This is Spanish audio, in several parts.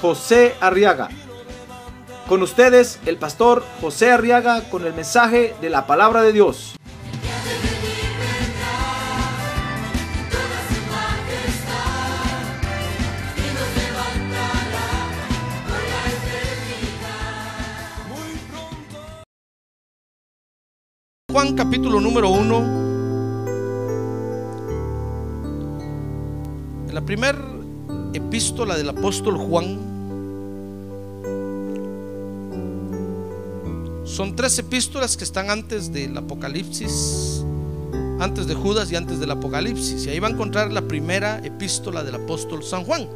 José Arriaga. Con ustedes, el pastor José Arriaga con el mensaje de la palabra de Dios. Juan capítulo número 1. En la primera epístola del apóstol Juan son tres epístolas que están antes del Apocalipsis, antes de Judas y antes del Apocalipsis. Y ahí va a encontrar la primera epístola del apóstol San Juan.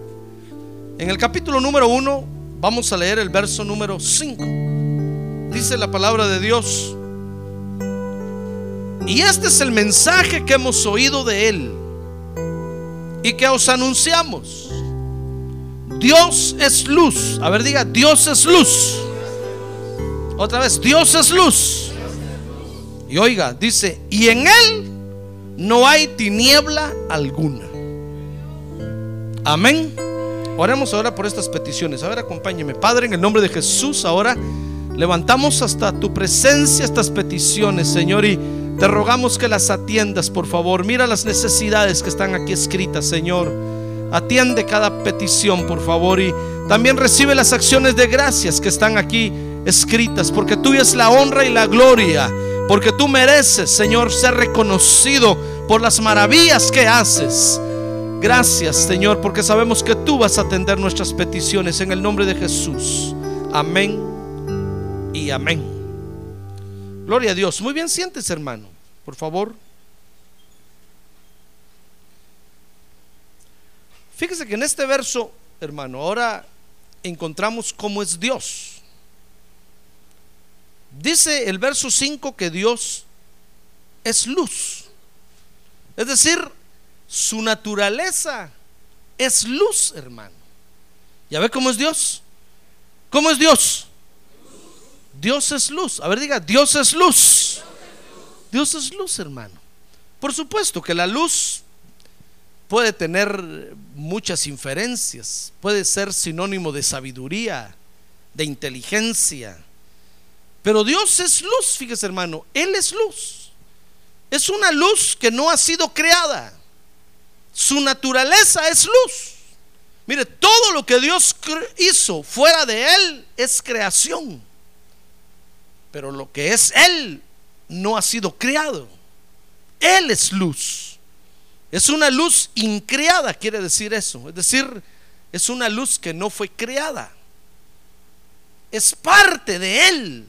En el capítulo número 1 vamos a leer el verso número 5. Dice la palabra de Dios. Y este es el mensaje que hemos oído de Él y que os anunciamos. Dios es luz. A ver, diga, Dios es luz. Otra vez, Dios es luz. Y oiga, dice, y en Él no hay tiniebla alguna. Amén. Oremos ahora por estas peticiones. A ver, acompáñeme. Padre, en el nombre de Jesús, ahora levantamos hasta tu presencia estas peticiones, Señor, y te rogamos que las atiendas, por favor. Mira las necesidades que están aquí escritas, Señor. Atiende cada petición, por favor. Y también recibe las acciones de gracias que están aquí escritas. Porque tuya es la honra y la gloria. Porque tú mereces, Señor, ser reconocido por las maravillas que haces. Gracias, Señor, porque sabemos que tú vas a atender nuestras peticiones en el nombre de Jesús. Amén y amén. Gloria a Dios. Muy bien, sientes, hermano, por favor. Fíjese que en este verso, hermano, ahora encontramos cómo es Dios. Dice el verso 5 que Dios es luz. Es decir, su naturaleza es luz, hermano. ¿Ya ve cómo es Dios? ¿Cómo es Dios? Dios es luz. A ver, diga, Dios es luz. Dios es luz, hermano. Por supuesto que la luz puede tener muchas inferencias, puede ser sinónimo de sabiduría, de inteligencia. Pero Dios es luz, fíjese hermano, Él es luz. Es una luz que no ha sido creada. Su naturaleza es luz. Mire, todo lo que Dios hizo fuera de Él es creación. Pero lo que es Él no ha sido creado. Él es luz. Es una luz increada, quiere decir eso. Es decir, es una luz que no fue creada. Es parte de Él.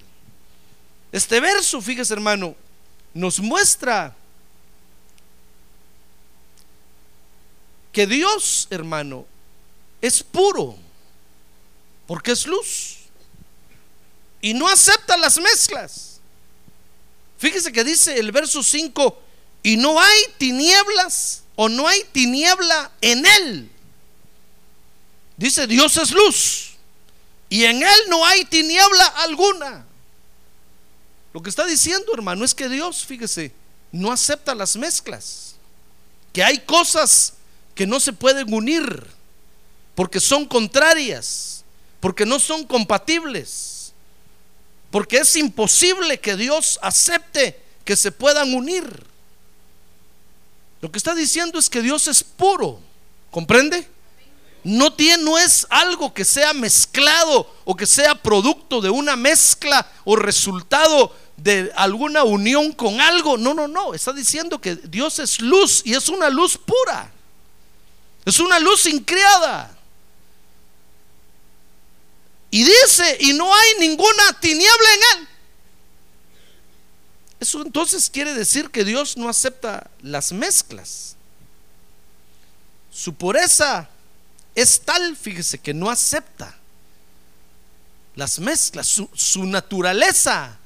Este verso, fíjese hermano, nos muestra que Dios, hermano, es puro, porque es luz y no acepta las mezclas. Fíjese que dice el verso 5, y no hay tinieblas o no hay tiniebla en él. Dice, Dios es luz y en él no hay tiniebla alguna. Lo que está diciendo, hermano, es que Dios, fíjese, no acepta las mezclas. Que hay cosas que no se pueden unir porque son contrarias, porque no son compatibles. Porque es imposible que Dios acepte que se puedan unir. Lo que está diciendo es que Dios es puro. ¿Comprende? No tiene, no es algo que sea mezclado o que sea producto de una mezcla o resultado de alguna unión con algo. No, no, no. Está diciendo que Dios es luz y es una luz pura. Es una luz increada. Y dice, y no hay ninguna tiniebla en él. Eso entonces quiere decir que Dios no acepta las mezclas. Su pureza es tal, fíjese, que no acepta las mezclas, su, su naturaleza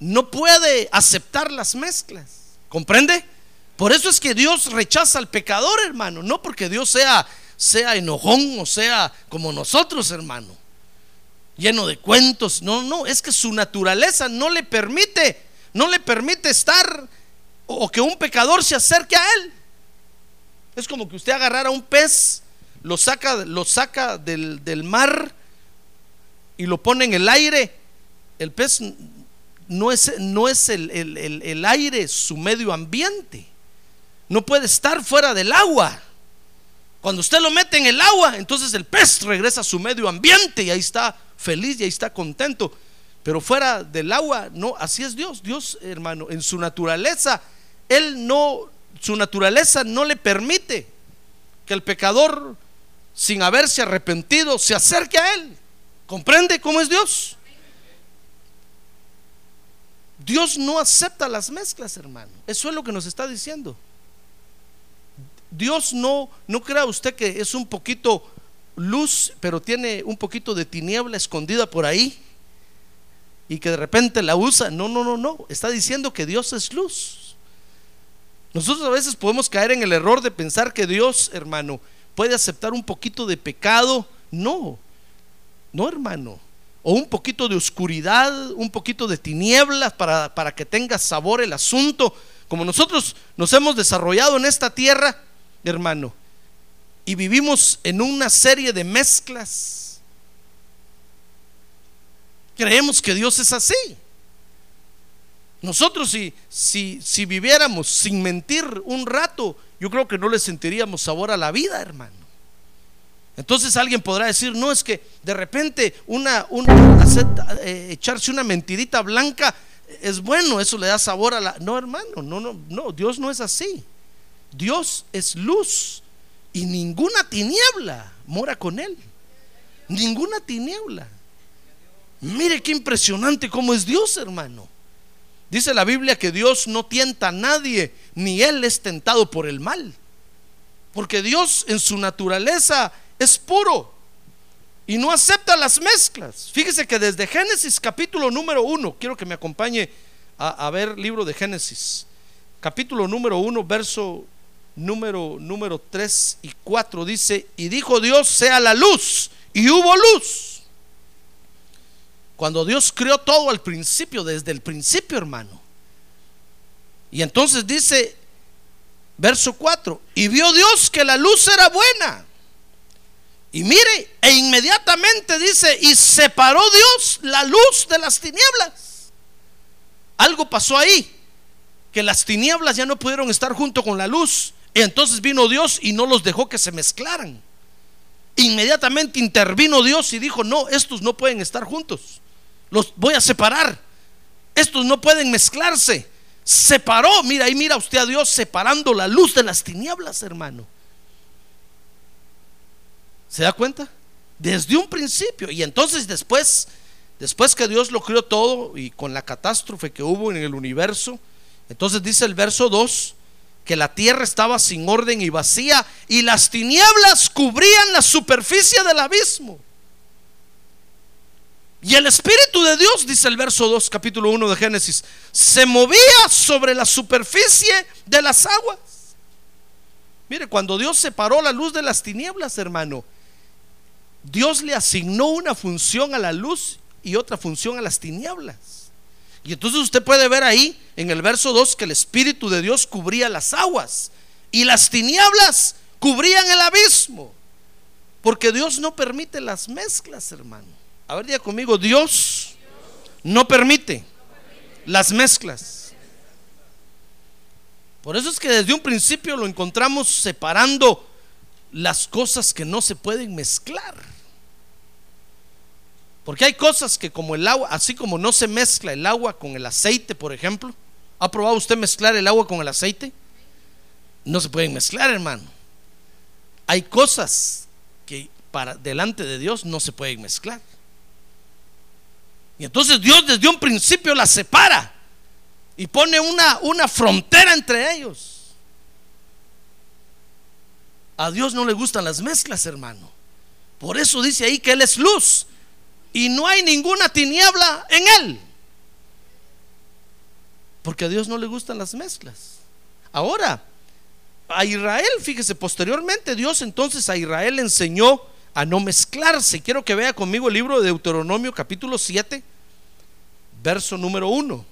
no puede aceptar las mezclas. ¿Comprende? Por eso es que Dios rechaza al pecador, hermano. No porque Dios sea, sea enojón o sea como nosotros, hermano. Lleno de cuentos. No, no, es que su naturaleza no le permite, no le permite estar o que un pecador se acerque a él. Es como que usted agarrara un pez, lo saca, lo saca del, del mar y lo pone en el aire. El pez no es, no es el, el, aire su medio ambiente. No puede estar fuera del agua. Cuando usted lo mete en el agua, entonces el pez regresa a su medio ambiente y ahí está feliz y ahí está contento. Pero fuera del agua, no, así es Dios. Dios, hermano, en su naturaleza, Él no, su naturaleza no le permite que el pecador, sin haberse arrepentido, se acerque a Él. ¿Comprende cómo es Dios? Dios no acepta las mezclas, hermano. Eso es lo que nos está diciendo. Dios no, no crea usted que es un poquito luz, pero tiene un poquito de tiniebla escondida por ahí y que de repente la usa. No, no, no, no. Está diciendo que Dios es luz. Nosotros a veces podemos caer en el error de pensar que Dios, hermano, puede aceptar un poquito de pecado. No, no, hermano o un poquito de oscuridad, un poquito de tinieblas para, para que tenga sabor el asunto, como nosotros nos hemos desarrollado en esta tierra, hermano, y vivimos en una serie de mezclas. Creemos que Dios es así. Nosotros si, si, si viviéramos sin mentir un rato, yo creo que no le sentiríamos sabor a la vida, hermano. Entonces alguien podrá decir, no, es que de repente una, eh, echarse una mentirita blanca es bueno, eso le da sabor a la... No, hermano, no, no, no, Dios no es así. Dios es luz y ninguna tiniebla mora con él. Ninguna tiniebla. Mire qué impresionante cómo es Dios, hermano. Dice la Biblia que Dios no tienta a nadie, ni él es tentado por el mal. Porque Dios en su naturaleza es puro y no acepta las mezclas. Fíjese que desde Génesis capítulo número 1, quiero que me acompañe a, ver libro de Génesis, capítulo número 1, verso número, número 3 y 4, dice, y dijo Dios, sea la luz, y hubo luz. Cuando Dios creó todo al principio, desde el principio, hermano. Y entonces dice, verso 4, y vio Dios que la luz era buena y mire, e inmediatamente dice, y separó Dios la luz de las tinieblas. Algo pasó ahí, que las tinieblas ya no pudieron estar junto con la luz. Y entonces vino Dios y no los dejó que se mezclaran. Inmediatamente intervino Dios y dijo, no, estos no pueden estar juntos. Los voy a separar. Estos no pueden mezclarse. Separó, mira, ahí mira usted a Dios separando la luz de las tinieblas, hermano. ¿Se da cuenta? Desde un principio. Y entonces después, después que Dios lo creó todo y con la catástrofe que hubo en el universo, entonces dice el verso 2 que la tierra estaba sin orden y vacía y las tinieblas cubrían la superficie del abismo. Y el Espíritu de Dios, dice el verso 2, capítulo 1 de Génesis, se movía sobre la superficie de las aguas. Mire, cuando Dios separó la luz de las tinieblas, hermano, Dios le asignó una función a la luz y otra función a las tinieblas. Y entonces usted puede ver ahí en el verso 2 que el Espíritu de Dios cubría las aguas y las tinieblas cubrían el abismo. Porque Dios no permite las mezclas, hermano. A ver, diga conmigo, Dios no permite las mezclas. Por eso es que desde un principio lo encontramos separando las cosas que no se pueden mezclar. Porque hay cosas que como el agua, así como no se mezcla el agua con el aceite, por ejemplo, ¿ha probado usted mezclar el agua con el aceite? No se pueden mezclar, hermano. Hay cosas que para delante de Dios no se pueden mezclar. Y entonces Dios desde un principio las separa y pone una, una frontera entre ellos. A Dios no le gustan las mezclas, hermano. Por eso dice ahí que Él es luz y no hay ninguna tiniebla en él. Porque a Dios no le gustan las mezclas. Ahora, a Israel, fíjese, posteriormente Dios entonces a Israel enseñó a no mezclarse. Quiero que vea conmigo el libro de Deuteronomio capítulo 7, verso número 1.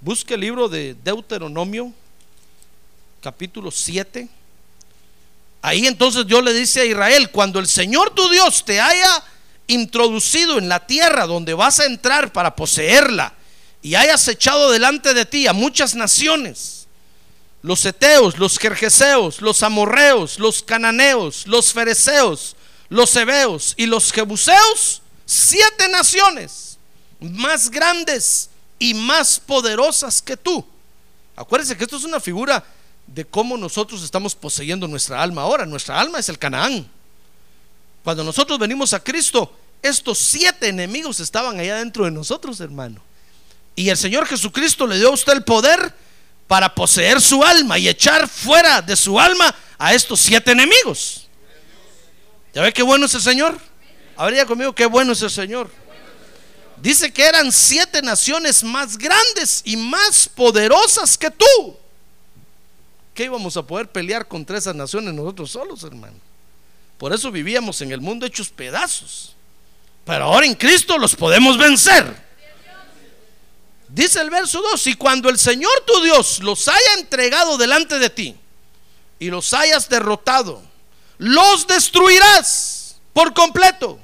Busque el libro de Deuteronomio capítulo 7. Ahí entonces Dios le dice a Israel, cuando el Señor tu Dios te haya introducido en la tierra donde vas a entrar para poseerla y hayas echado delante de ti a muchas naciones, los eteos, los jerjeseos, los amorreos, los cananeos, los fereceos, los hebeos y los jebuseos, siete naciones más grandes y más poderosas que tú. Acuérdense que esto es una figura de cómo nosotros estamos poseyendo nuestra alma ahora. Nuestra alma es el Canaán. Cuando nosotros venimos a Cristo, estos siete enemigos estaban allá dentro de nosotros, hermano. Y el Señor Jesucristo le dio a usted el poder para poseer su alma y echar fuera de su alma a estos siete enemigos. ¿Ya ve qué bueno es el Señor? Habría conmigo qué bueno es el Señor. Dice que eran siete naciones más grandes y más poderosas que tú íbamos a poder pelear contra esas naciones nosotros solos, hermano? Por eso vivíamos en el mundo hechos pedazos. Pero ahora en Cristo los podemos vencer. Dice el verso 2, y cuando el Señor tu Dios los haya entregado delante de ti y los hayas derrotado, los destruirás por completo.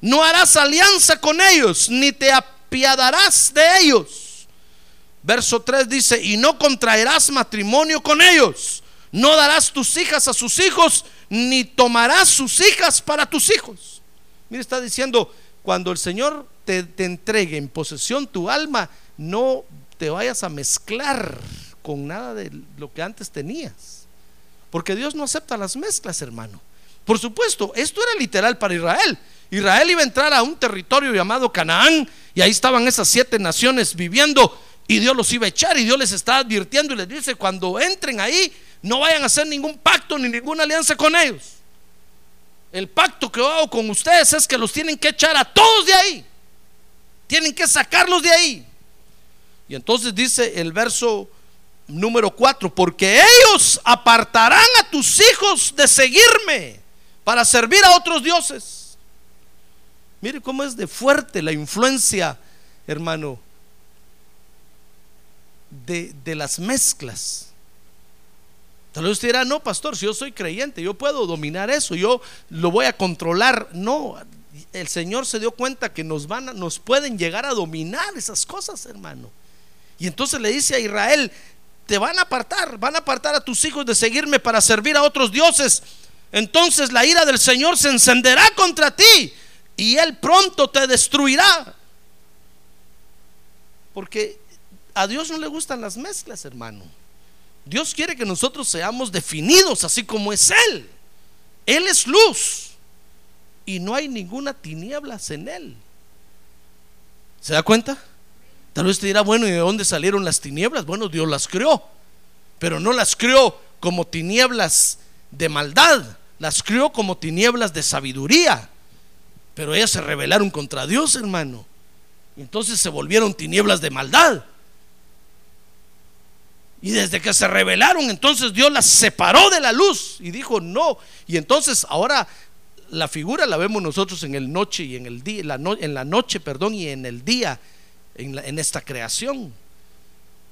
No harás alianza con ellos, ni te apiadarás de ellos Verso 3 dice, y no contraerás matrimonio con ellos, no darás tus hijas a sus hijos, ni tomarás sus hijas para tus hijos. Mire, está diciendo, cuando el Señor te, te entregue en posesión tu alma, no te vayas a mezclar con nada de lo que antes tenías. Porque Dios no acepta las mezclas, hermano. Por supuesto, esto era literal para Israel. Israel iba a entrar a un territorio llamado Canaán y ahí estaban esas siete naciones viviendo y Dios los iba a echar y Dios les está advirtiendo y les dice, cuando entren ahí, no vayan a hacer ningún pacto ni ninguna alianza con ellos. El pacto que hago con ustedes es que los tienen que echar a todos de ahí. Tienen que sacarlos de ahí. Y entonces dice el verso número 4, porque ellos apartarán a tus hijos de seguirme para servir a otros dioses. Mire cómo es de fuerte la influencia, hermano, de, las mezclas. Tal vez usted dirá, no, pastor, si yo soy creyente, yo puedo dominar eso, yo lo voy a controlar. No, el Señor se dio cuenta que nos van nos pueden llegar a dominar esas cosas, hermano. Y entonces le dice a Israel, te van a apartar, van a apartar a tus hijos de seguirme para servir a otros dioses. Entonces la ira del Señor se encenderá contra ti y él pronto te destruirá. Porque a Dios no le gustan las mezclas, hermano. Dios quiere que nosotros seamos definidos así como es Él. Él es luz y no hay ninguna tinieblas en Él. ¿Se da cuenta? Tal vez te dirá, bueno, ¿y de dónde salieron las tinieblas? Bueno, Dios las creó, pero no las creó como tinieblas de maldad, las creó como tinieblas de sabiduría. Pero ellas se rebelaron contra Dios, hermano. Y entonces se volvieron tinieblas de maldad. Y desde que se rebelaron, entonces Dios las separó de la luz y dijo no. Y entonces ahora la figura la vemos nosotros en el noche y en el día, en la noche, perdón, y en el día, en, en esta creación.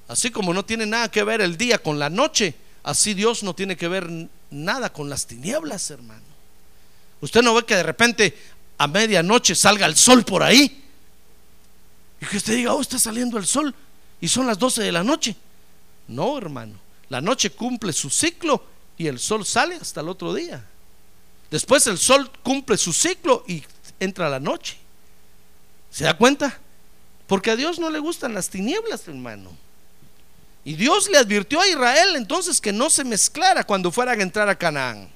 Así como no tiene nada que ver el día con la noche, así Dios no tiene que ver nada con las tinieblas, hermano. Usted no ve que de repente a medianoche salga el sol por ahí y que usted diga, oh, está saliendo el sol y son las 12 de la noche. No, hermano. La noche cumple su ciclo y el sol sale hasta el otro día. Después el sol cumple su ciclo y entra la noche. ¿Se da cuenta? Porque a Dios no le gustan las tinieblas, hermano. Y Dios le advirtió a Israel entonces que no se mezclara cuando fueran a entrar a Canaán.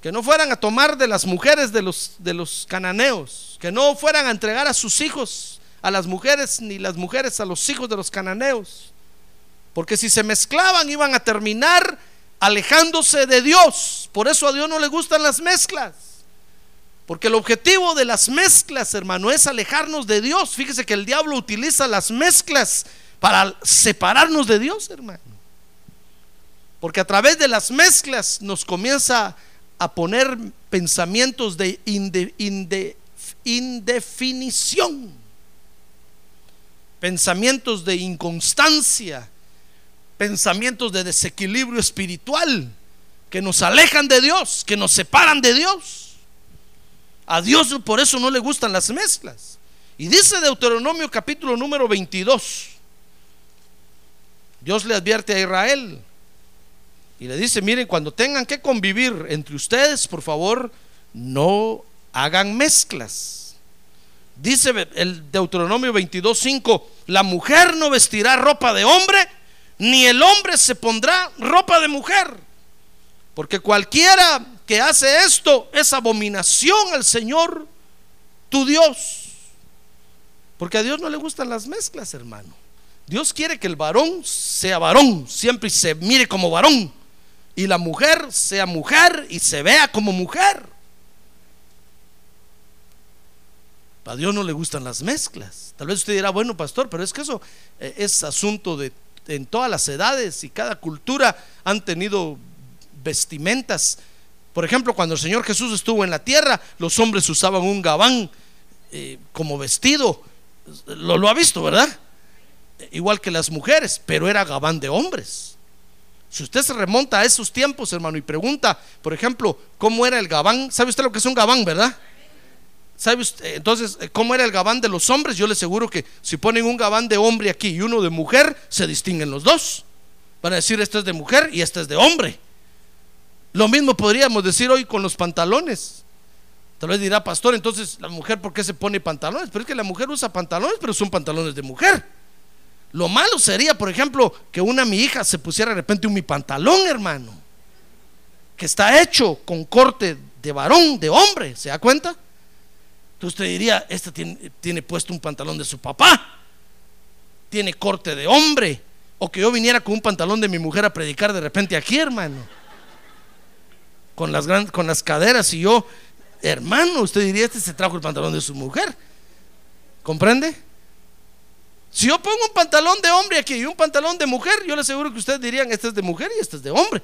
Que no fueran a tomar de las mujeres de los, de los cananeos. Que no fueran a entregar a sus hijos a las mujeres, ni las mujeres a los hijos de los cananeos. Porque si se mezclaban iban a terminar alejándose de Dios. Por eso a Dios no le gustan las mezclas. Porque el objetivo de las mezclas, hermano, es alejarnos de Dios. Fíjese que el diablo utiliza las mezclas para separarnos de Dios, hermano. Porque a través de las mezclas nos comienza a poner pensamientos de indefinición, pensamientos de inconstancia, pensamientos de desequilibrio espiritual que nos alejan de Dios, que nos separan de Dios. A Dios por eso no le gustan las mezclas. Y dice Deuteronomio capítulo número 22. Dios le advierte a Israel y le dice, miren, cuando tengan que convivir entre ustedes, por favor, no hagan mezclas. Dice el Deuteronomio 22.5, la mujer no vestirá ropa de hombre, ni el hombre se pondrá ropa de mujer. Porque cualquiera que hace esto es abominación al Señor tu Dios. Porque a Dios no le gustan las mezclas, hermano. Dios quiere que el varón sea varón, siempre se mire como varón. Y la mujer sea mujer y se vea como mujer. A Dios no le gustan las mezclas. Tal vez usted dirá, bueno, pastor, pero es que eso eh, es asunto de en todas las edades y cada cultura han tenido vestimentas por ejemplo, cuando el Señor Jesús estuvo en la tierra, los hombres usaban un gabán eh, como vestido. Lo, lo ha visto, ¿verdad? Igual que las mujeres, pero era gabán de hombres. Si usted se remonta a esos tiempos, hermano, y pregunta, por ejemplo, cómo era el gabán, ¿sabe usted lo que es un gabán, verdad? ¿Sabe usted? Entonces, ¿cómo era el gabán de los hombres? Yo le aseguro que si ponen un gabán de hombre aquí y uno de mujer, se distinguen los dos. Van a decir, este es de mujer y este es de hombre. Lo mismo podríamos decir hoy con los pantalones. Tal vez dirá, pastor, entonces la mujer, ¿por qué se pone pantalones? Pero es que la mujer usa pantalones, pero son pantalones de mujer. Lo malo sería, por ejemplo, que una mi hija se pusiera de repente un mi pantalón, hermano, que está hecho con corte de varón, de hombre, ¿se da cuenta? Usted diría, esta tiene, puesto un pantalón de su papá, tiene corte de hombre, o que yo viniera con un pantalón de mi mujer a predicar de repente aquí, hermano con las, con las caderas y yo, hermano, usted diría, este se trajo el pantalón de su mujer. ¿Comprende? Si yo pongo un pantalón de hombre aquí y un pantalón de mujer, yo le aseguro que ustedes dirían, este es de mujer y este es de hombre.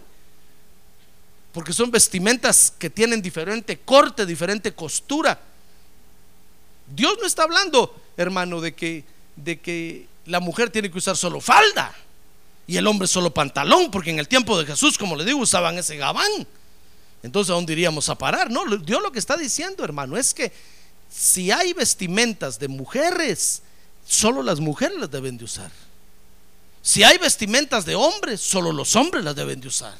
Porque son vestimentas que tienen diferente corte, diferente costura. Dios no está hablando, hermano, de que, de que la mujer tiene que usar solo falda y el hombre solo pantalón, porque en el tiempo de Jesús, como le digo, usaban ese gabán. Entonces, ¿a dónde iríamos a parar? No, Dios lo que está diciendo, hermano, es que si hay vestimentas de mujeres, solo las mujeres las deben de usar. Si hay vestimentas de hombres, solo los hombres las deben de usar.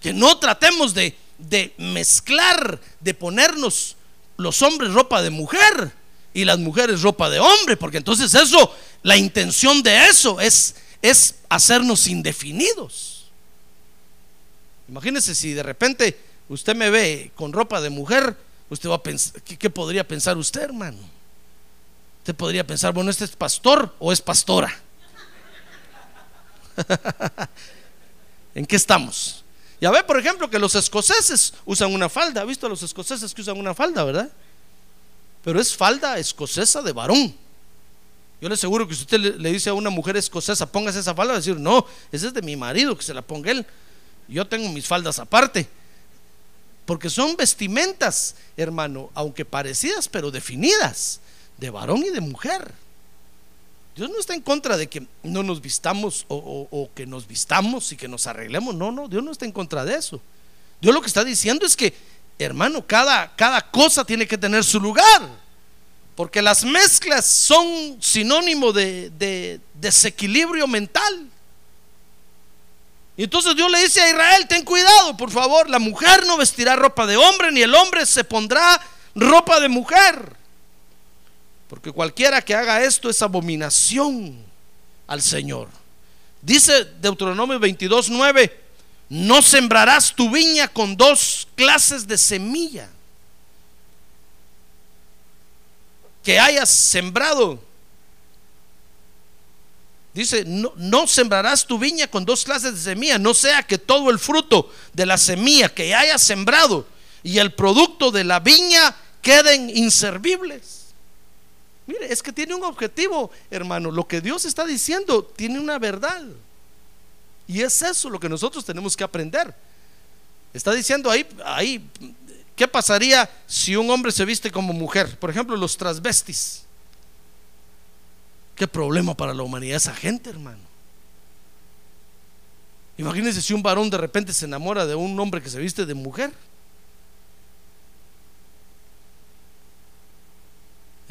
Que no tratemos de, de mezclar, de ponernos los hombres ropa de mujer y las mujeres ropa de hombre, porque entonces eso, la intención de eso es, es hacernos indefinidos. Imagínese si de repente usted me ve con ropa de mujer, usted va a pensar, ¿qué, podría pensar usted, hermano? Usted podría pensar, bueno, ¿este es pastor o es pastora? ¿En qué estamos? Ya ve, por ejemplo, que los escoceses usan una falda. ¿Ha visto a los escoceses que usan una falda, verdad? Pero es falda escocesa de varón. Yo le aseguro que si usted le, dice a una mujer escocesa, póngase esa falda, va a decir, no, esa es de mi marido, que se la ponga él. Yo tengo mis faldas aparte. Porque son vestimentas, hermano, aunque parecidas, pero definidas, de varón y de mujer. Dios no está en contra de que no nos vistamos o, que nos vistamos y que nos arreglemos. No, no, Dios no está en contra de eso. Dios lo que está diciendo es que, hermano, cada, cada cosa tiene que tener su lugar. Porque las mezclas son sinónimo de, de desequilibrio mental. Y entonces Dios le dice a Israel, ten cuidado, por favor, la mujer no vestirá ropa de hombre, ni el hombre se pondrá ropa de mujer. Porque cualquiera que haga esto es abominación al Señor. Dice Deuteronomio 22, 9, no sembrarás tu viña con dos clases de semilla que hayas sembrado Dice, no, sembrarás tu viña con dos clases de semilla, no sea que todo el fruto de la semilla que hayas sembrado y el producto de la viña queden inservibles. Mire, es que tiene un objetivo, hermano. Lo que Dios está diciendo tiene una verdad. Y es eso lo que nosotros tenemos que aprender. Está diciendo ahí, ahí, ¿qué pasaría si un hombre se viste como mujer? Por ejemplo, los transvestis. Qué problema para la humanidad esa gente, hermano. Imagínense si un varón de repente se enamora de un hombre que se viste de mujer.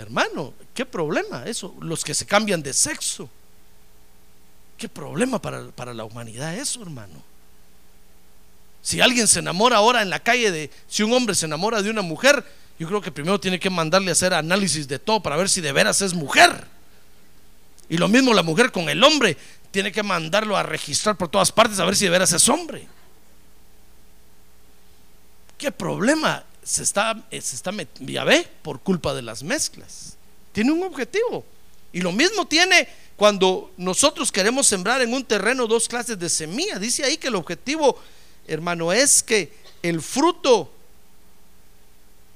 Hermano, qué problema eso. Los que se cambian de sexo. Qué problema para, para la humanidad eso, hermano. Si alguien se enamora ahora en la calle de, si un hombre se enamora de una mujer, yo creo que primero tiene que mandarle a hacer análisis de todo para ver si de veras es mujer. Y lo mismo la mujer con el hombre, tiene que mandarlo a registrar por todas partes a ver si de veras es hombre. ¿Qué problema se está, se está ve, por culpa de las mezclas? Tiene un objetivo. Y lo mismo tiene cuando nosotros queremos sembrar en un terreno dos clases de semilla. Dice ahí que el objetivo, hermano, es que el fruto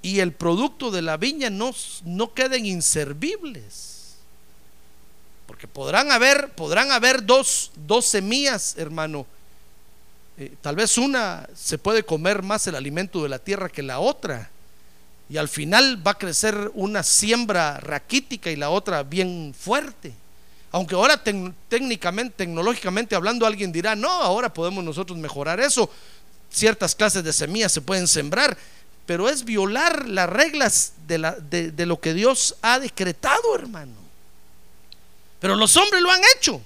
y el producto de la viña no, no queden inservibles. Porque podrán haber, podrán haber dos, dos semillas, hermano. Eh, tal vez una se puede comer más el alimento de la tierra que la otra. Y al final va a crecer una siembra raquítica y la otra bien fuerte. Aunque ahora técnicamente, tecnológicamente hablando, alguien dirá, no, ahora podemos nosotros mejorar eso. Ciertas clases de semillas se pueden sembrar, pero es violar las reglas de, lo que Dios ha decretado, hermano. Pero los hombres lo han hecho.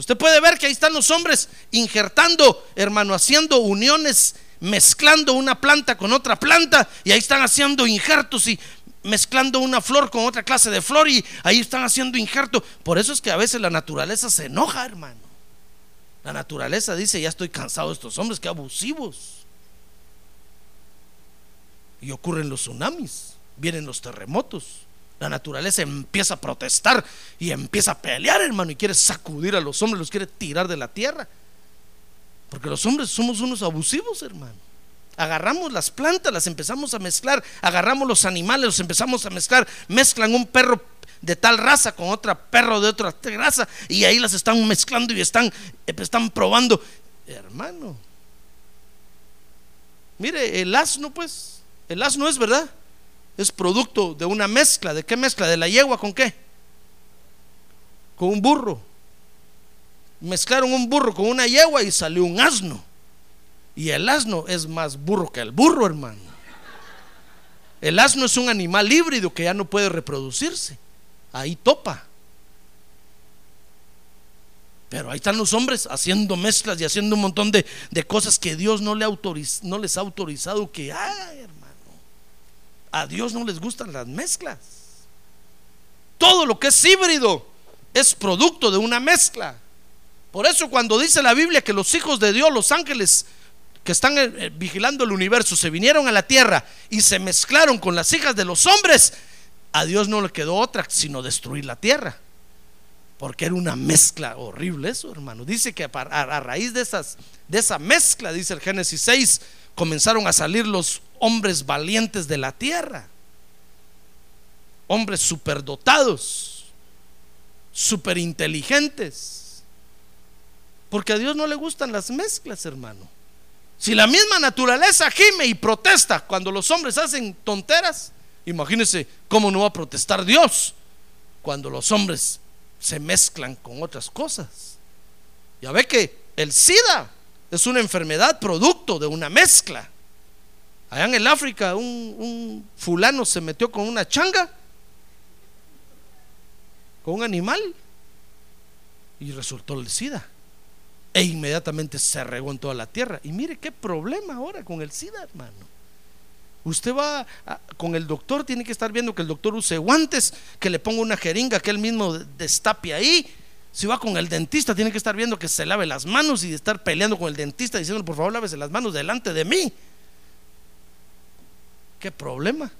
Usted puede ver que ahí están los hombres injertando, hermano, haciendo uniones, mezclando una planta con otra planta, y ahí están haciendo injertos y mezclando una flor con otra clase de flor, y ahí están haciendo injertos. Por eso es que a veces la naturaleza se enoja, hermano. La naturaleza dice, ya estoy cansado de estos hombres, que abusivos. Y ocurren los tsunamis, vienen los terremotos. La naturaleza empieza a protestar y empieza a pelear, hermano, y quiere sacudir a los hombres, los quiere tirar de la tierra. Porque los hombres somos unos abusivos, hermano. Agarramos las plantas, las empezamos a mezclar, agarramos los animales, los empezamos a mezclar, mezclan un perro de tal raza con otro perro de otra raza y ahí las están mezclando y están, están probando. Hermano, mire, el asno pues, el asno es verdad es producto de una mezcla. ¿De qué mezcla? ¿De la yegua con qué? Con un burro. Mezclaron un burro con una yegua y salió un asno. Y el asno es más burro que el burro, hermano. El asno es un animal híbrido que ya no puede reproducirse. Ahí topa. Pero ahí están los hombres haciendo mezclas y haciendo un montón de, cosas que Dios no, le no les ha autorizado que hagan. A Dios no les gustan las mezclas. Todo lo que es híbrido es producto de una mezcla. Por eso cuando dice la Biblia que los hijos de Dios, los ángeles que están eh, eh, vigilando el universo, se vinieron a la tierra y se mezclaron con las hijas de los hombres, a Dios no le quedó otra sino destruir la tierra. Porque era una mezcla horrible eso, hermano. Dice que a, raíz de, esa mezcla, dice el Génesis 6, comenzaron a salir los hombres valientes de la tierra, hombres superdotados, superinteligentes, porque a Dios no le gustan las mezclas, hermano. Si la misma naturaleza gime y protesta cuando los hombres hacen tonteras, imagínense cómo no va a protestar Dios cuando los hombres se mezclan con otras cosas. Ya ve que el SIDA es una enfermedad producto de una mezcla. Allá en el África un, fulano se metió con una changa, con un animal, y resultó el SIDA. E inmediatamente se regó en toda la tierra. Y mire qué problema ahora con el SIDA, hermano. Usted va con el doctor, tiene que estar viendo que el doctor use guantes, que le ponga una jeringa, que él mismo destape ahí, si va con el dentista, tiene que estar viendo que se lave las manos y estar peleando con el dentista diciendo, por favor, lávese las manos delante de mí. ¿Qué problema?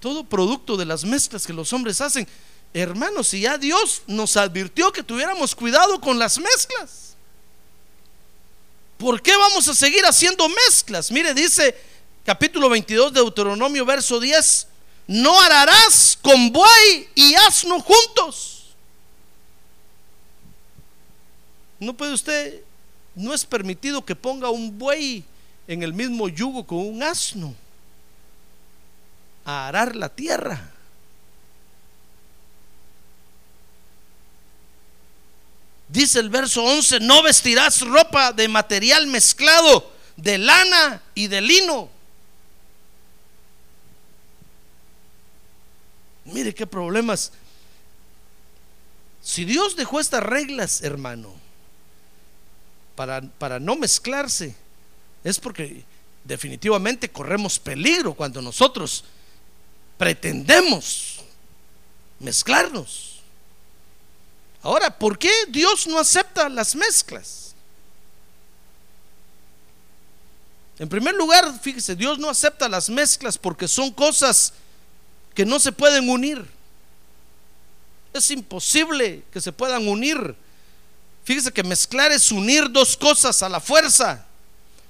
Todo producto de las mezclas que los hombres hacen. Hermanos, si ya Dios nos advirtió que tuviéramos cuidado con las mezclas. ¿Por qué vamos a seguir haciendo mezclas? Mire, dice capítulo 22 de Deuteronomio, verso 10, no ararás con buey y asno juntos. No puede usted, no es permitido que ponga un buey en el mismo yugo con un asno a arar la tierra. Dice el verso 11, no vestirás ropa de material mezclado, de lana y de lino. Mire qué problemas. Si Dios dejó estas reglas, hermano, para, para no mezclarse, es porque definitivamente corremos peligro cuando nosotros pretendemos mezclarnos. Ahora, ¿por qué Dios no acepta las mezclas? En primer lugar, fíjese, Dios no acepta las mezclas porque son cosas que no se pueden unir. Es imposible que se puedan unir. Fíjese que mezclar es unir dos cosas a la fuerza.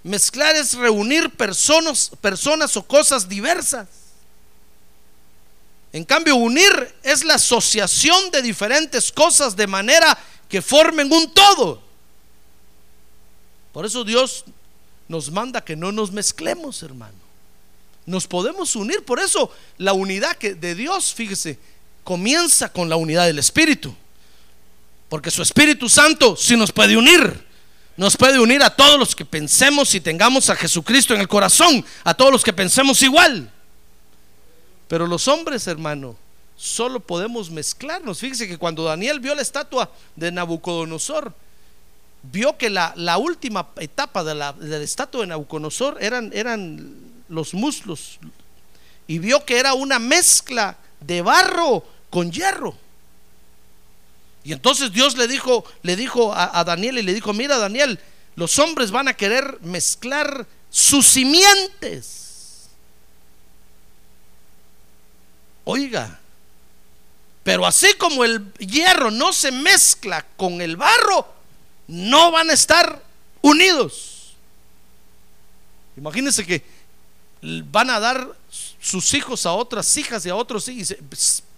Mezclar es reunir personas, personas o cosas diversas. En cambio, unir es la asociación de diferentes cosas de manera que formen un todo. Por eso Dios nos manda que no nos mezclemos, hermano. Nos podemos unir. Por eso la unidad de Dios, fíjese, comienza con la unidad del Espíritu. Porque su Espíritu Santo sí nos puede unir. Nos puede unir a todos los que pensemos y tengamos a Jesucristo en el corazón. A todos los que pensemos igual. Pero los hombres, hermano, solo podemos mezclarnos. Fíjese que cuando Daniel vio la estatua de Nabucodonosor, vio que la, última etapa de la, estatua de Nabucodonosor eran, eran los muslos. Y vio que era una mezcla de barro con hierro. Y entonces Dios le dijo, le dijo a, Daniel y le dijo, mira Daniel, los hombres van a querer mezclar sus simientes Oiga, pero así como el hierro no se mezcla con el barro, no van a estar unidos. Imagínense que van a dar sus hijos a otras hijas y a otros hijos,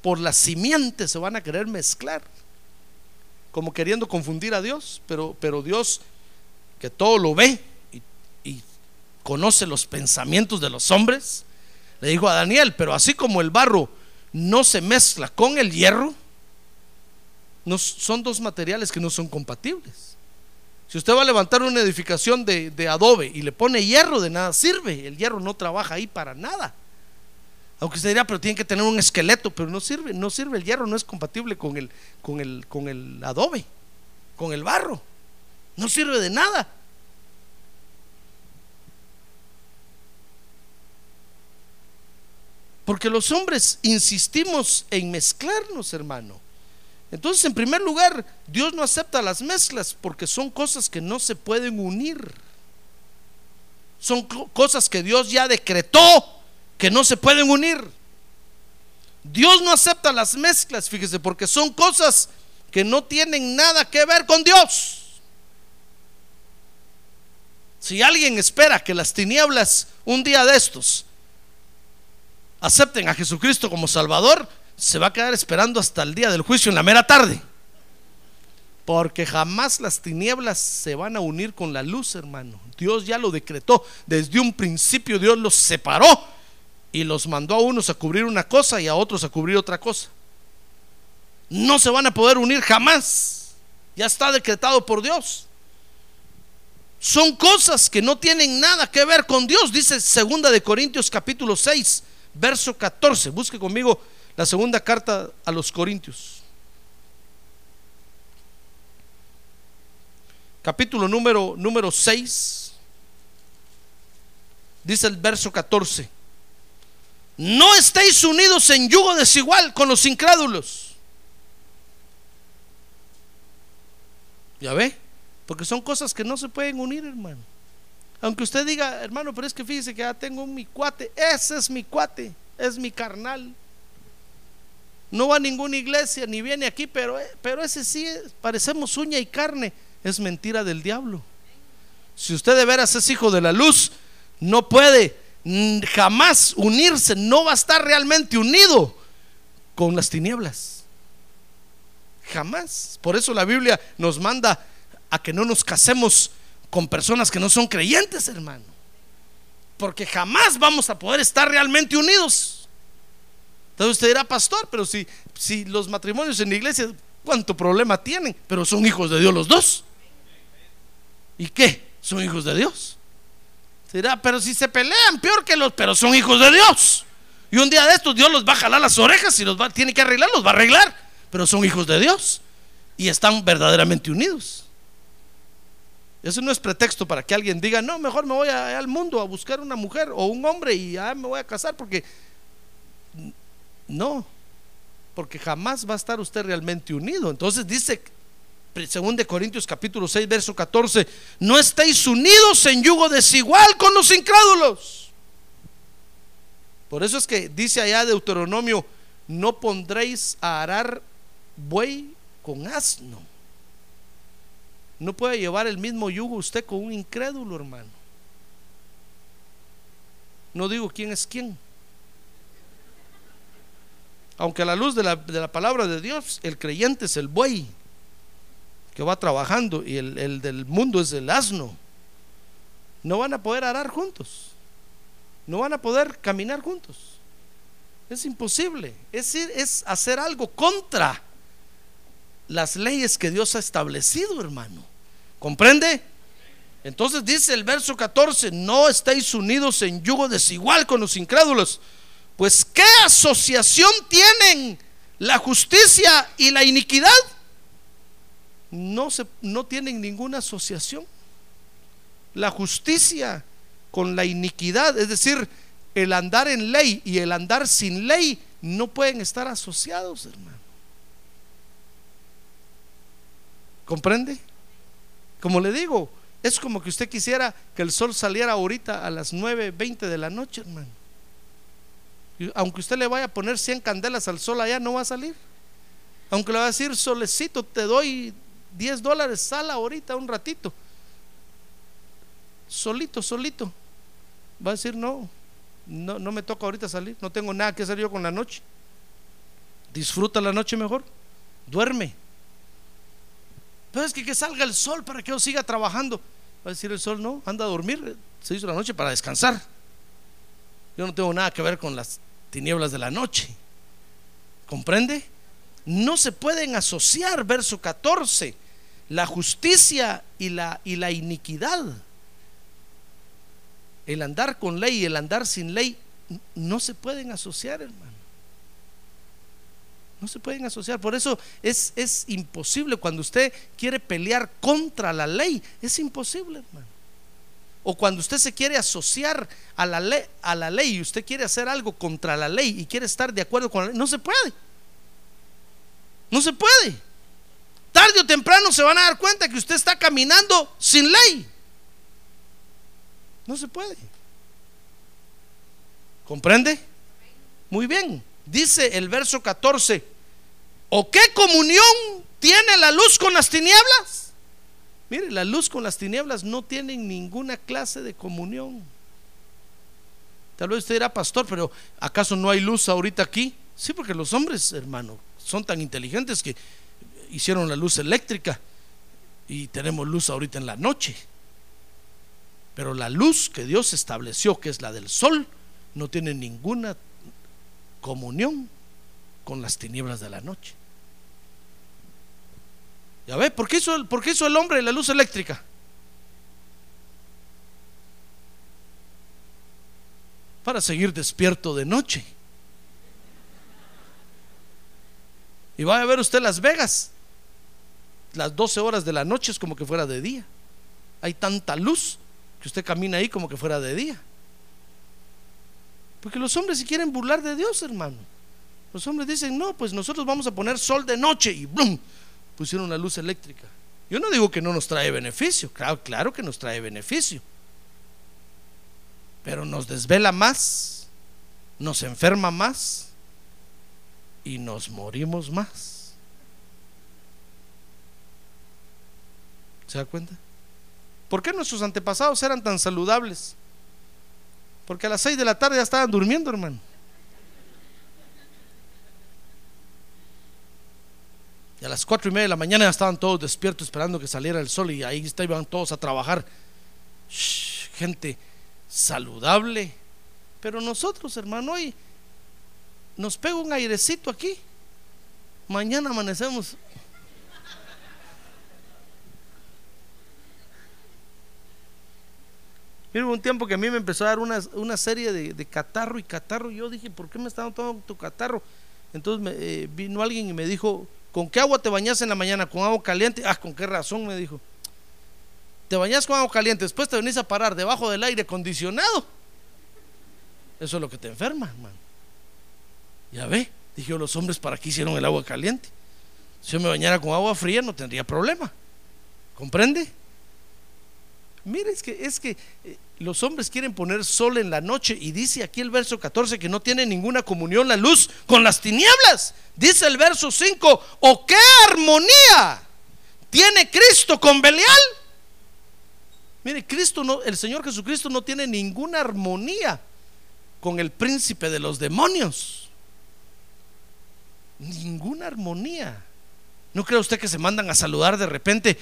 por la simiente se van a querer mezclar, como queriendo confundir a Dios, pero, pero Dios que todo lo ve y, conoce los pensamientos de los hombres, le dijo a Daniel, pero así como el barro no se mezcla con el hierro, no, son dos materiales que no son compatibles. Si usted va a levantar una edificación de, adobe y le pone hierro, de nada sirve. El hierro no trabaja ahí para nada. Aunque usted diría, pero tiene que tener un esqueleto, pero no sirve, no sirve. El hierro no es compatible con el, con el, con el adobe, con el barro. No sirve de nada. Porque los hombres insistimos en mezclarnos, hermano. Entonces, en primer lugar, Dios no acepta las mezclas porque son cosas que no se pueden unir. Son cosas que Dios ya decretó que no se pueden unir. Dios no acepta las mezclas, fíjese, porque son cosas que no tienen nada que ver con Dios. Si alguien espera que las tinieblas un día de estos acepten a Jesucristo como Salvador, se va a quedar esperando hasta el día del juicio en la mera tarde. Porque jamás las tinieblas se van a unir con la luz, hermano. Dios ya lo decretó. Desde un principio Dios los separó y los mandó a unos a cubrir una cosa y a otros a cubrir otra cosa. No se van a poder unir jamás. Ya está decretado por Dios. Son cosas que no tienen nada que ver con Dios, dice segunda de Corintios capítulo 6, verso 14. Busque conmigo la segunda carta a los Corintios. Capítulo número, número 6. Dice el verso 14. No estéis unidos en yugo desigual con los incrédulos. ¿Ya ve? Porque son cosas que no se pueden unir, hermano. Aunque usted diga, hermano, pero es que fíjese que ya tengo mi cuate, ese es mi cuate, es mi carnal. No va a ninguna iglesia ni viene aquí, pero, pero ese sí, parecemos uña y carne. Es mentira del diablo. Si usted de veras es hijo de la luz, no puede jamás unirse, no va a estar realmente unido con las tinieblas. Jamás. Por eso la Biblia nos manda a que no nos casemos con personas que no son creyentes, hermano. Porque jamás vamos a poder estar realmente unidos. Entonces usted dirá, pastor, pero si, si los matrimonios en la iglesia, ¿cuánto problema tienen? Pero son hijos de Dios los dos. ¿Y qué? Son hijos de Dios. Dirá, pero si se pelean, peor que los, pero son hijos de Dios. Y un día de estos Dios los va a jalar las orejas y los va, tiene que arreglar, los va a arreglar. Pero son hijos de Dios y están verdaderamente unidos. Eso no es pretexto para que alguien diga, no, mejor me voy al mundo a buscar una mujer o un hombre y ya me voy a casar porque... No, porque jamás va a estar usted realmente unido. Entonces dice, según de Corintios capítulo 6, verso 14, no estéis unidos en yugo desigual con los incrédulos. Por eso es que dice allá Deuteronomio, no pondréis a arar buey con asno. No puede llevar el mismo yugo usted con un incrédulo, hermano. No digo quién es quién. Aunque a la luz de la, de la palabra de Dios, el creyente es el buey que va trabajando y el, el del mundo es el asno. No van a poder arar juntos. No van a poder caminar juntos. Es imposible. Es, es hacer algo contra las leyes que Dios ha establecido, hermano. ¿Comprende? Entonces dice el verso 14, no estéis unidos en yugo desigual con los incrédulos. Pues ¿qué asociación tienen la justicia y la iniquidad? No, se, no tienen ninguna asociación. La justicia con la iniquidad, es decir, el andar en ley y el andar sin ley, no pueden estar asociados, hermano. ¿Comprende? Como le digo, es como que usted quisiera que el sol saliera ahorita a las 9.20 de la noche, hermano. Aunque usted le vaya a poner 100 candelas al sol allá, no va a salir. Aunque le va a decir, solecito, te doy 10 dólares, sala ahorita un ratito. Solito, solito. Va a decir, no, no, no me toca ahorita salir, no tengo nada que hacer yo con la noche. Disfruta la noche mejor, duerme. Pero es que que salga el sol para que yo siga trabajando. Va a decir el sol, no, anda a dormir, se hizo la noche para descansar. Yo no tengo nada que ver con las tinieblas de la noche. ¿Comprende? No se pueden asociar, verso 14, la justicia y la, y la iniquidad. El andar con ley y el andar sin ley no se pueden asociar, hermano. No se pueden asociar. Por eso es, es imposible cuando usted quiere pelear contra la ley. Es imposible, hermano. O cuando usted se quiere asociar a la, ley, a la ley y usted quiere hacer algo contra la ley y quiere estar de acuerdo con la ley, no se puede. No se puede. Tarde o temprano se van a dar cuenta que usted está caminando sin ley. No se puede. ¿Comprende? Muy bien. Dice el verso 14, ¿o qué comunión tiene la luz con las tinieblas? Mire, la luz con las tinieblas no tienen ninguna clase de comunión. Tal vez usted dirá, pastor, pero ¿acaso no hay luz ahorita aquí? Sí, porque los hombres, hermano, son tan inteligentes que hicieron la luz eléctrica y tenemos luz ahorita en la noche. Pero la luz que Dios estableció, que es la del sol, no tiene ninguna comunión con las tinieblas de la noche. Ya ve, ¿por qué hizo, por qué hizo el hombre la luz eléctrica? Para seguir despierto de noche. Y va a ver usted Las Vegas. Las 12 horas de la noche es como que fuera de día. Hay tanta luz que usted camina ahí como que fuera de día. Porque los hombres si quieren burlar de Dios, hermano. Los hombres dicen, no, pues nosotros vamos a poner sol de noche y ¡blum! pusieron la luz eléctrica. Yo no digo que no nos trae beneficio, claro, claro que nos trae beneficio. Pero nos desvela más, nos enferma más y nos morimos más. ¿Se da cuenta? ¿Por qué nuestros antepasados eran tan saludables? Porque a las 6 de la tarde ya estaban durmiendo, hermano. Y a las cuatro y media de la mañana ya estaban todos despiertos esperando que saliera el sol y ahí iban todos a trabajar. gente saludable. Pero nosotros, hermano, hoy nos pega un airecito aquí. Mañana amanecemos. Hubo un tiempo que a mí me empezó a dar una, serie de, catarro y catarro. Y yo dije, ¿por qué me está dando tu catarro? Entonces eh, vino alguien y me dijo, ¿Con qué agua te bañas en la mañana? ¿Con agua caliente? Ah, ¿con qué razón? Me dijo. Te bañas con agua caliente, después te venís a parar debajo del aire acondicionado. Eso es lo que te enferma, hermano. Ya ve, dije los hombres, ¿para qué hicieron el agua caliente? Si yo me bañara con agua fría no tendría problema. ¿Comprende? Mire, es que, es que eh, los hombres quieren poner sol en la noche y dice aquí el verso 14 que no tiene ninguna comunión la luz con las tinieblas. Dice el verso 5, ¿o qué armonía tiene Cristo con Belial? Mire, Cristo no, el Señor Jesucristo no tiene ninguna armonía con el príncipe de los demonios. Ninguna armonía. ¿No cree usted que se mandan a saludar de repente?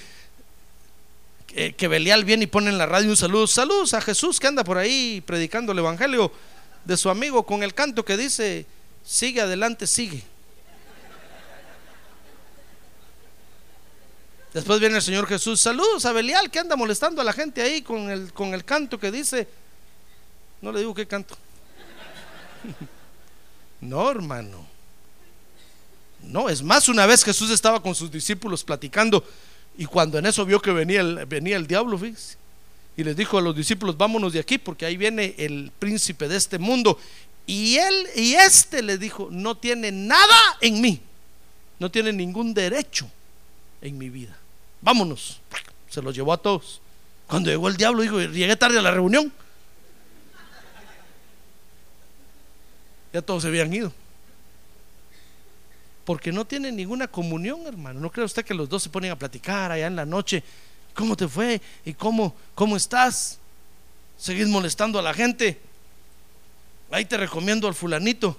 Que, Belial viene y pone en la radio un saludo. Saludos a Jesús que anda por ahí predicando el evangelio de su amigo con el canto que dice: Sigue adelante, sigue. Después viene el Señor Jesús. Saludos a Belial que anda molestando a la gente ahí con el, con el canto que dice. No le digo qué canto. No, hermano. No, es más, una vez Jesús estaba con sus discípulos platicando y cuando en eso vio que venía el, venía el diablo, y les dijo a los discípulos, vámonos de aquí porque ahí viene el príncipe de este mundo. Y él y este le dijo, no tiene nada en mí, no tiene ningún derecho en mi vida. Vámonos. Se los llevó a todos. Cuando llegó el diablo, dijo, llegué tarde a la reunión. Ya todos se habían ido porque no tienen ninguna comunión, hermano. ¿No cree usted que los dos se ponen a platicar allá en la noche? ¿Cómo te fue? ¿Y cómo, cómo estás? ¿Seguís molestando a la gente? Ahí te recomiendo al fulanito.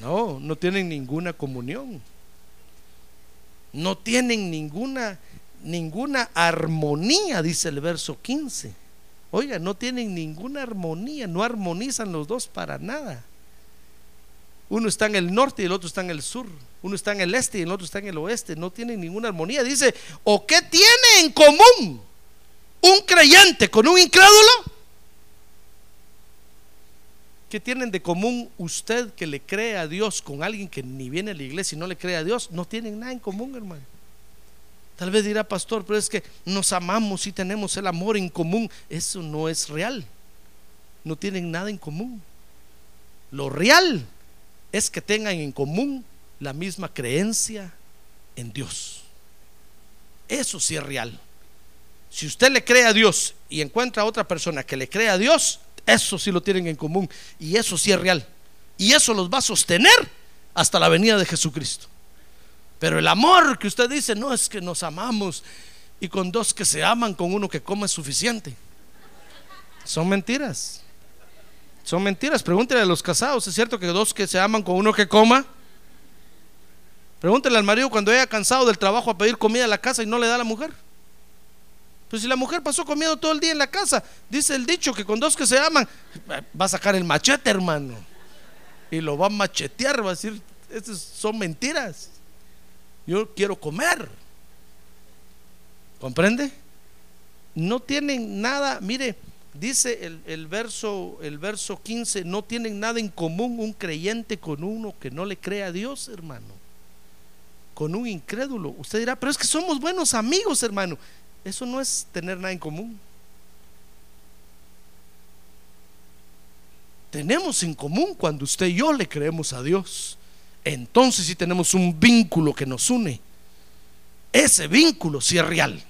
No, no tienen ninguna comunión. No tienen ninguna ninguna armonía, dice el verso 15. Oiga, no tienen ninguna armonía, no armonizan los dos para nada. Uno está en el norte y el otro está en el sur. Uno está en el este y el otro está en el oeste. No tienen ninguna armonía. Dice, ¿o qué tiene en común un creyente con un incrédulo? ¿Qué tienen de común usted que le cree a Dios con alguien que ni viene a la iglesia y no le cree a Dios? No tienen nada en común, hermano. Tal vez dirá, pastor, pero es que nos amamos y tenemos el amor en común. Eso no es real. No tienen nada en común. Lo real es que tengan en común la misma creencia en Dios. Eso sí es real. Si usted le cree a Dios y encuentra a otra persona que le cree a Dios, eso sí lo tienen en común y eso sí es real. Y eso los va a sostener hasta la venida de Jesucristo. Pero el amor que usted dice, no es que nos amamos y con dos que se aman, con uno que come es suficiente. Son mentiras. Son mentiras. Pregúntele a los casados. ¿Es cierto que dos que se aman con uno que coma? Pregúntele al marido cuando haya cansado del trabajo a pedir comida a la casa y no le da a la mujer. Pues si la mujer pasó comiendo todo el día en la casa, dice el dicho que con dos que se aman, va a sacar el machete, hermano. Y lo va a machetear, va a decir, esas son mentiras. Yo quiero comer. ¿Comprende? No tienen nada, mire, Dice el, verso, el verso 15, no tienen nada en común un creyente con uno que no le cree a Dios, hermano. Con un incrédulo. Usted dirá, pero es que somos buenos amigos, hermano. Eso no es tener nada en común. Tenemos en común cuando usted y yo le creemos a Dios. Entonces sí tenemos un vínculo que nos une. Ese vínculo sí es real.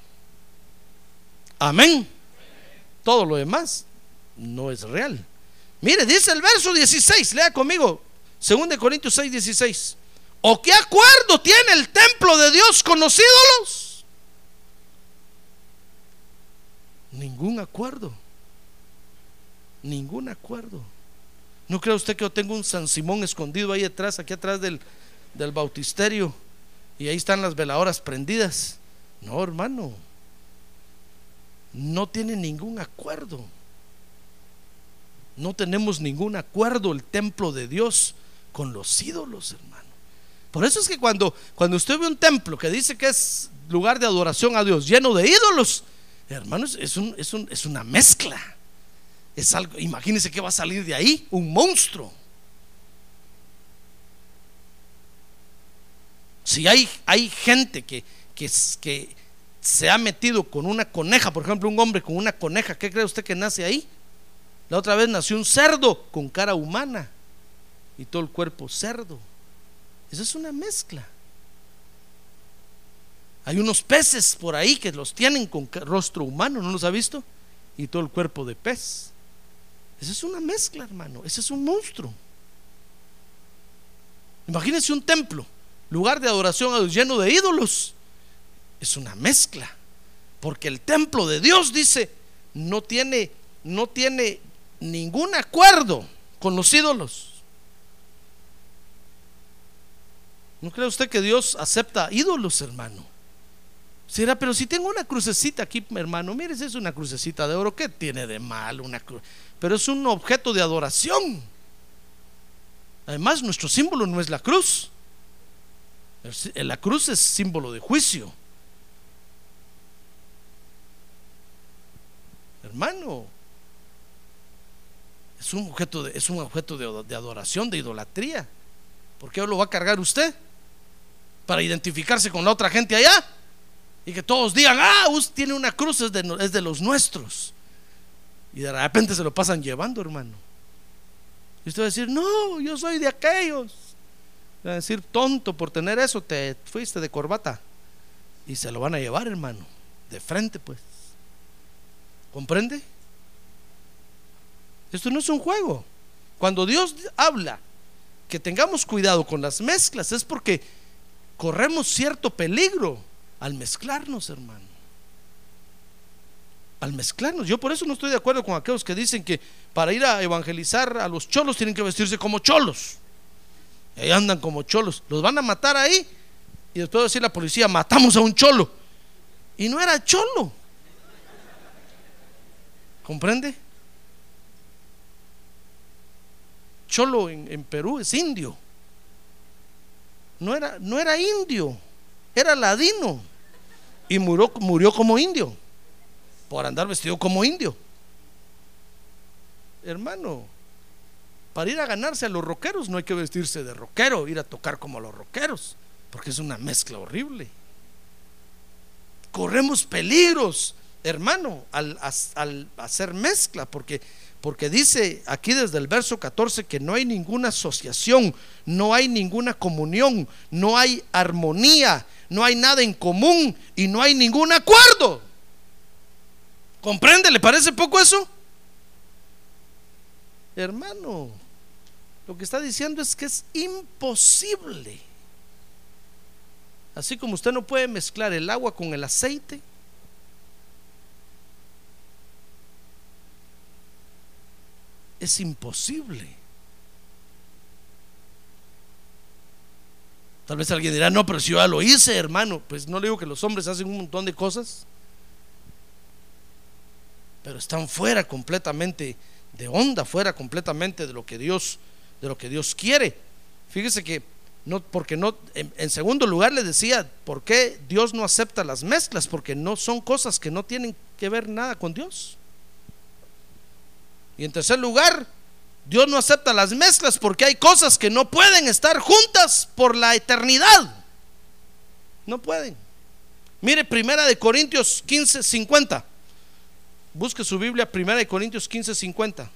Amén todo lo demás no es real. Mire, dice el verso 16, lea conmigo, 2 Corintios 6, 16. ¿O qué acuerdo tiene el templo de Dios con los ídolos? Ningún acuerdo. Ningún acuerdo. ¿No cree usted que yo tengo un San Simón escondido ahí atrás, aquí atrás del, del bautisterio? Y ahí están las veladoras prendidas. No, hermano. No tiene ningún acuerdo. No tenemos ningún acuerdo el templo de Dios con los ídolos, hermano. Por eso es que cuando, cuando usted ve un templo que dice que es lugar de adoración a Dios lleno de ídolos, hermanos, es, un, es, un, es una mezcla. Es algo, imagínense que va a salir de ahí, un monstruo. Si hay, hay gente que, que, que se ha metido con una coneja, por ejemplo, un hombre con una coneja, ¿qué cree usted que nace ahí? La otra vez nació un cerdo con cara humana y todo el cuerpo cerdo. Eso es una mezcla. Hay unos peces por ahí que los tienen con rostro humano, ¿no los ha visto? Y todo el cuerpo de pez. Esa es una mezcla, hermano. Ese es un monstruo. Imagínense un templo, lugar de adoración lleno de ídolos. Es una mezcla. Porque el templo de Dios dice, no tiene, no tiene ningún acuerdo con los ídolos. ¿No cree usted que Dios acepta ídolos, hermano? Será, pero si tengo una crucecita aquí, hermano, mire, es una crucecita de oro, ¿qué tiene de mal una cruz? Pero es un objeto de adoración. Además, nuestro símbolo no es la cruz. La cruz es símbolo de juicio. Hermano, es un objeto de, es un objeto de, adoración, de idolatría. ¿Por qué lo va a cargar usted? para identificarse con la otra gente allá y que todos digan, ah, usted tiene una cruz, es de, es de los nuestros. Y de repente se lo pasan llevando, hermano. Y usted va a decir, no, yo soy de aquellos. Va a decir, tonto, por tener eso te fuiste de corbata. Y se lo van a llevar, hermano, de frente, pues. ¿Comprende? Esto no es un juego. Cuando Dios habla que tengamos cuidado con las mezclas, es porque corremos cierto peligro al mezclarnos, hermano. Al mezclarnos. Yo por eso no estoy de acuerdo con aquellos que dicen que para ir a evangelizar a los cholos tienen que vestirse como cholos. Ahí andan como cholos. Los van a matar ahí. Y después decir la policía, matamos a un cholo. Y no era cholo. ¿Comprende? Cholo en, Perú es indio no era, no era indio, era ladino. Y murió, murió como indio, por andar vestido como indio. Hermano, para ir a ganarse a los rockeros no hay que vestirse de rockero, ir a tocar como los rockeros, porque es una mezcla horrible. Corremos peligros, hermano, al, hacer mezcla, porque porque dice aquí desde el verso 14 que no hay ninguna asociación, no hay ninguna comunión, no hay armonía, no hay nada en común y no hay ningún acuerdo. ¿Comprende? ¿Le parece poco eso? Hermano, lo que está diciendo es que es imposible. Así como usted no puede mezclar el agua con el aceite, es imposible. Tal vez alguien dirá, no, pero si yo ya lo hice, hermano, pues no le digo que los hombres hacen un montón de cosas, pero están fuera completamente de onda, fuera completamente de lo que Dios, de lo que Dios quiere. Fíjese que no, porque no, en, en segundo lugar le decía, ¿por qué Dios no acepta las mezclas? Porque no son cosas que no tienen que ver nada con Dios. Y en tercer lugar, Dios no acepta las mezclas porque hay cosas que no pueden estar juntas por la eternidad. No pueden. Mire, Primera de Corintios 15, 50. Busque su Biblia, Primera de Corintios 15, 50.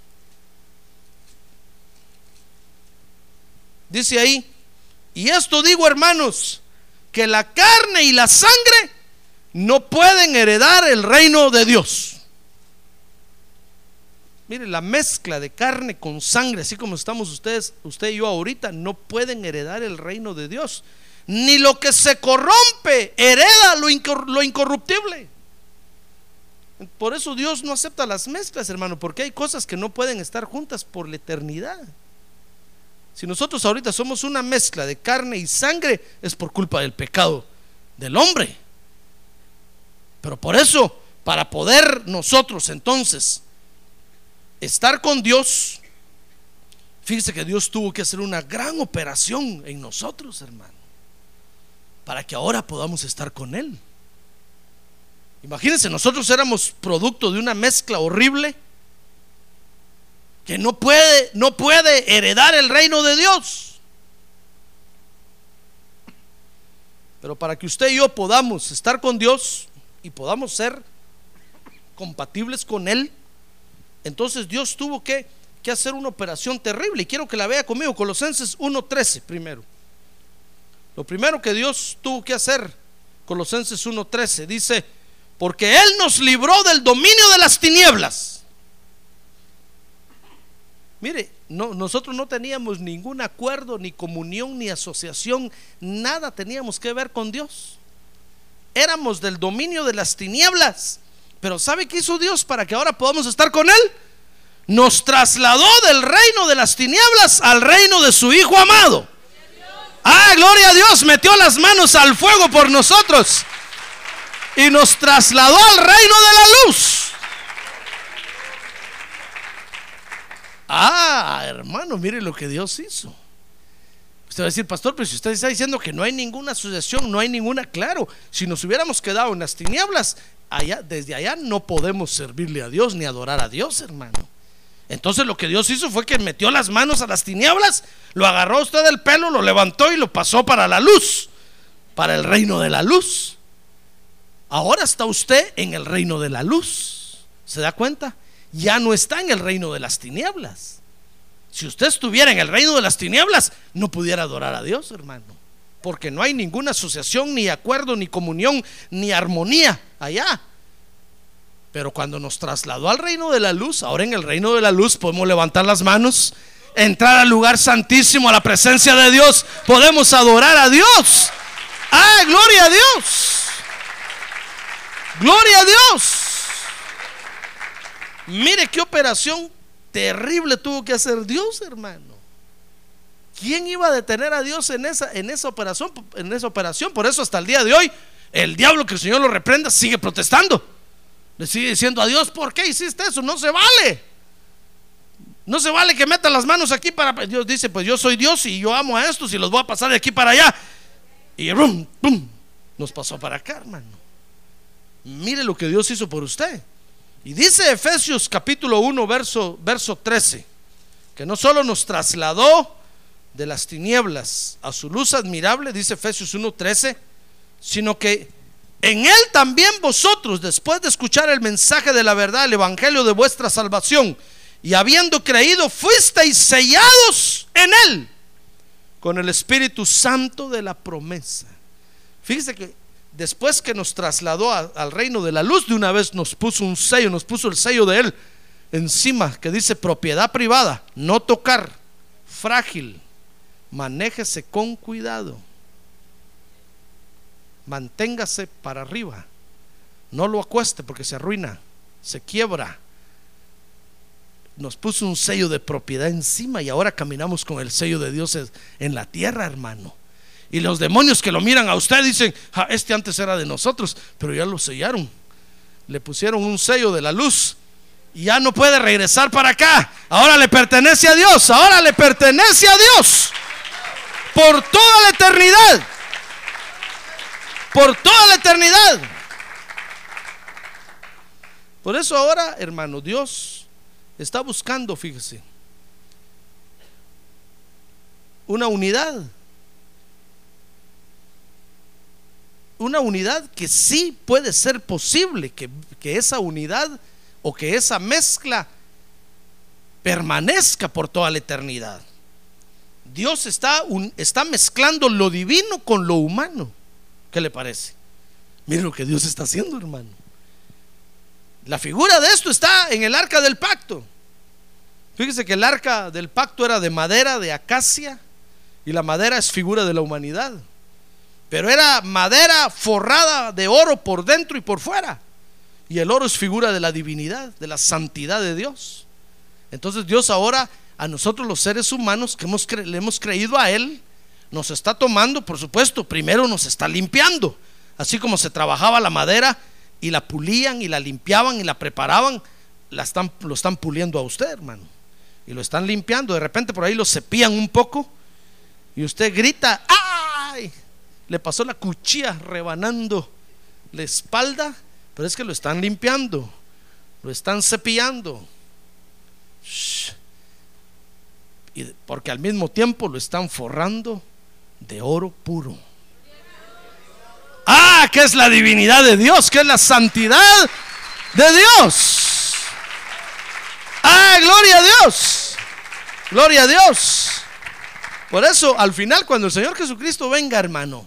Dice ahí, y esto digo hermanos, que la carne y la sangre no pueden heredar el reino de Dios. Mire, la mezcla de carne con sangre, así como estamos ustedes, usted y yo ahorita, no pueden heredar el reino de Dios. Ni lo que se corrompe hereda lo, incorruptible. Por eso Dios no acepta las mezclas, hermano, porque hay cosas que no pueden estar juntas por la eternidad. Si nosotros ahorita somos una mezcla de carne y sangre, es por culpa del pecado del hombre. Pero por eso, para poder nosotros entonces estar con Dios, fíjese que Dios tuvo que hacer una gran operación en nosotros, hermano, para que ahora podamos estar con Él. Imagínense, nosotros éramos producto de una mezcla horrible que no puede, no puede heredar el reino de Dios. Pero para que usted y yo podamos estar con Dios y podamos ser compatibles con Él, entonces Dios tuvo que, que hacer una operación terrible. Y quiero que la vea conmigo, Colosenses 1.13 primero. Lo primero que Dios tuvo que hacer, Colosenses 1.13, dice, porque Él nos libró del dominio de las tinieblas. Mire, no, nosotros no teníamos ningún acuerdo, ni comunión, ni asociación, nada teníamos que ver con Dios. Éramos del dominio de las tinieblas. Pero ¿sabe qué hizo Dios para que ahora podamos estar con Él? Nos trasladó del reino de las tinieblas al reino de su Hijo amado. Ah, gloria a Dios, metió las manos al fuego por nosotros y nos trasladó al reino de la luz. Ah, hermano, mire lo que Dios hizo. Usted va a decir, pastor, pero si usted está diciendo que no hay ninguna asociación, no hay ninguna, claro, si nos hubiéramos quedado en las tinieblas, allá, desde allá no podemos servirle a Dios ni adorar a Dios, hermano. Entonces lo que Dios hizo fue que metió las manos a las tinieblas, lo agarró usted del pelo, lo levantó y lo pasó para la luz, para el reino de la luz. Ahora está usted en el reino de la luz. ¿Se da cuenta? Ya no está en el reino de las tinieblas. Si usted estuviera en el reino de las tinieblas, no pudiera adorar a Dios, hermano. Porque no hay ninguna asociación, ni acuerdo, ni comunión, ni armonía allá. Pero cuando nos trasladó al reino de la luz, ahora en el reino de la luz podemos levantar las manos, entrar al lugar santísimo, a la presencia de Dios, podemos adorar a Dios. ¡Ah, gloria a Dios! Gloria a Dios. Mire qué operación terrible tuvo que hacer Dios, hermano. ¿Quién iba a detener a Dios en esa, en esa operación? En esa operación. Por eso hasta el día de hoy, el diablo que el Señor lo reprenda sigue protestando. Le sigue diciendo a Dios, ¿por qué hiciste eso? No se vale. No se vale que meta las manos aquí para... Dios dice, pues yo soy Dios y yo amo a estos y los voy a pasar de aquí para allá. Y rum, pum, nos pasó para acá, hermano. Mire lo que Dios hizo por usted. Y dice Efesios capítulo 1, verso, verso 13, que no solo nos trasladó de las tinieblas a su luz admirable, dice Efesios 1, 13, sino que en él también vosotros, después de escuchar el mensaje de la verdad, el evangelio de vuestra salvación, y habiendo creído, fuisteis sellados en él con el Espíritu Santo de la promesa. Fíjese que después que nos trasladó al reino de la luz, de una vez nos puso un sello, nos puso el sello de Él encima que dice propiedad privada, no tocar, frágil, manéjese con cuidado, manténgase para arriba, no lo acueste porque se arruina, se quiebra. Nos puso un sello de propiedad encima y ahora caminamos con el sello de Dios en la tierra, hermano. Y los demonios que lo miran a usted dicen, este antes era de nosotros, pero ya lo sellaron. Le pusieron un sello de la luz y ya no puede regresar para acá. Ahora le pertenece a Dios, ahora le pertenece a Dios. Por toda la eternidad. Por toda la eternidad. Por eso ahora, hermano, Dios está buscando, fíjese, una unidad una unidad que sí puede ser posible, que, esa unidad o que esa mezcla permanezca por toda la eternidad. Dios está, está mezclando lo divino con lo humano. ¿Qué le parece? Mire lo que Dios está haciendo, hermano. La figura de esto está en el arca del pacto. Fíjese que el arca del pacto era de madera, de acacia, y la madera es figura de la humanidad pero era madera forrada de oro por dentro y por fuera. Y el oro es figura de la divinidad, de la santidad de Dios. Entonces Dios ahora a nosotros los seres humanos que hemos le hemos creído a Él, nos está tomando, por supuesto, primero nos está limpiando. Así como se trabajaba la madera y la pulían y la limpiaban y la preparaban, la están, lo están puliendo a usted, hermano. Y lo están limpiando. De repente por ahí lo cepillan un poco y usted grita, ¡ay! Le pasó la cuchilla rebanando la espalda pero es que lo están limpiando, lo están cepillando. Y porque al mismo tiempo lo están forrando de oro puro. Ah, que es la divinidad de Dios, que es la santidad de Dios. Ah, gloria a Dios. Gloria a Dios. Por eso, al final, cuando el Señor Jesucristo venga, hermano,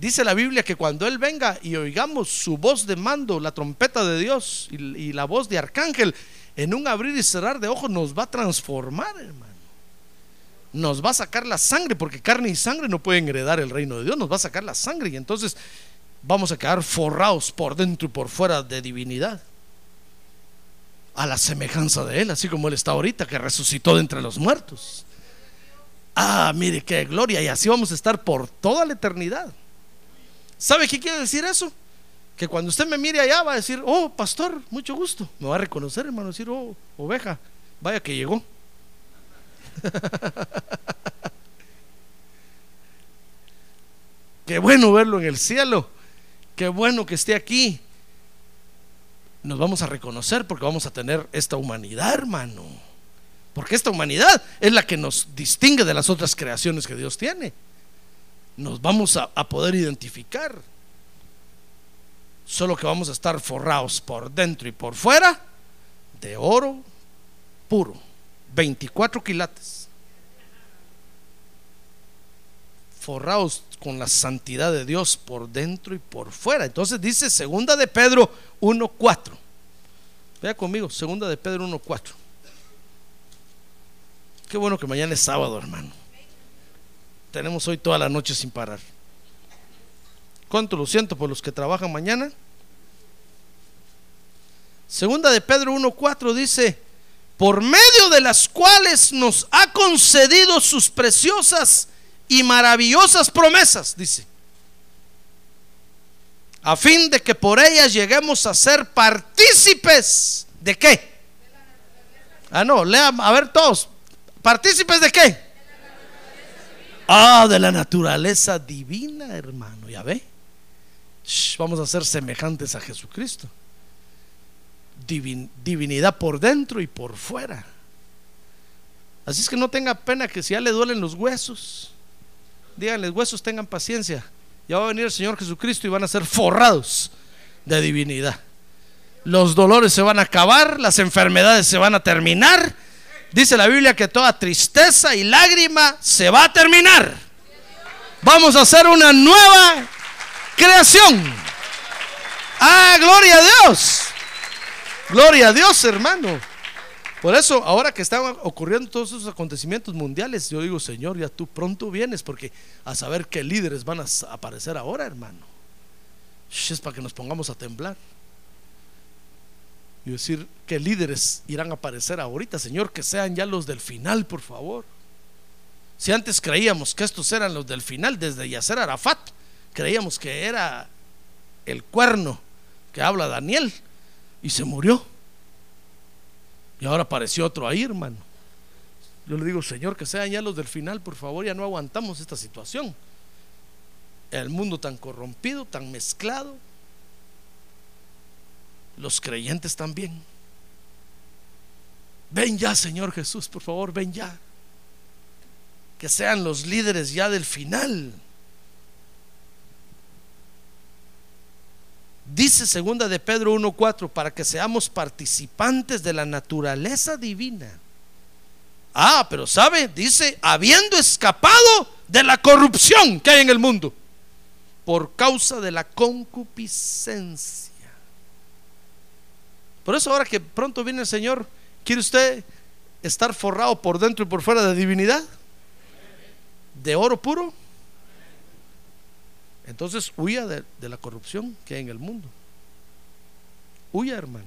Dice la Biblia que cuando Él venga y oigamos su voz de mando, la trompeta de Dios y, la voz de arcángel, en un abrir y cerrar de ojos nos va a transformar, hermano. Nos va a sacar la sangre, porque carne y sangre no pueden heredar el reino de Dios, nos va a sacar la sangre y entonces vamos a quedar forrados por dentro y por fuera de divinidad. A la semejanza de Él, así como Él está ahorita, que resucitó de entre los muertos. Ah, mire qué gloria, y así vamos a estar por toda la eternidad. ¿Sabe qué quiere decir eso? Que cuando usted me mire allá va a decir, oh, pastor, mucho gusto. Me va a reconocer, hermano, decir, oh, oveja, vaya que llegó. Qué bueno verlo en el cielo. Qué bueno que esté aquí. Nos vamos a reconocer porque vamos a tener esta humanidad, hermano. Porque esta humanidad es la que nos distingue de las otras creaciones que Dios tiene nos vamos a, poder identificar. Solo que vamos a estar forrados por dentro y por fuera de oro puro, 24 quilates. Forrados con la santidad de Dios por dentro y por fuera. Entonces dice segunda de Pedro 1:4. Vea conmigo, segunda de Pedro 1:4. Qué bueno que mañana es sábado, hermano. Tenemos hoy toda la noche sin parar. ¿Cuánto lo siento por los que trabajan mañana? Segunda de Pedro 1.4 dice, por medio de las cuales nos ha concedido sus preciosas y maravillosas promesas, dice, a fin de que por ellas lleguemos a ser partícipes de qué. Ah, no, lea, a ver todos, partícipes de qué Ah, de la naturaleza divina, hermano. Ya ve. vamos a ser semejantes a Jesucristo. divinidad por dentro y por fuera. Así es que no tenga pena que si ya le duelen los huesos, díganle, huesos tengan paciencia. Ya va a venir el Señor Jesucristo y van a ser forrados de divinidad. Los dolores se van a acabar, las enfermedades se van a terminar Dice la Biblia que toda tristeza y lágrima se va a terminar. Vamos a hacer una nueva creación. Ah, gloria a Dios. Gloria a Dios, hermano. Por eso, ahora que están ocurriendo todos esos acontecimientos mundiales, yo digo, Señor, ya tú pronto vienes, porque a saber qué líderes van a aparecer ahora, hermano. Es para que nos pongamos a temblar y decir que líderes irán a aparecer ahorita, Señor, que sean ya los del final, por favor. Si antes creíamos que estos eran los del final, desde Yasser Arafat, creíamos que era el cuerno que habla Daniel y se murió. Y ahora apareció otro ahí, hermano. Yo le digo, Señor, que sean ya los del final, por favor, ya no aguantamos esta situación. El mundo tan corrompido, tan mezclado, los creyentes también. Ven ya, Señor Jesús, por favor, ven ya. Que sean los líderes ya del final. Dice segunda de Pedro 1:4 para que seamos participantes de la naturaleza divina. Ah, pero sabe, dice, habiendo escapado de la corrupción que hay en el mundo por causa de la concupiscencia por eso ahora que pronto viene el Señor, ¿quiere usted estar forrado por dentro y por fuera de divinidad? ¿De oro puro? Entonces huya de, la corrupción que hay en el mundo. Huya, hermano.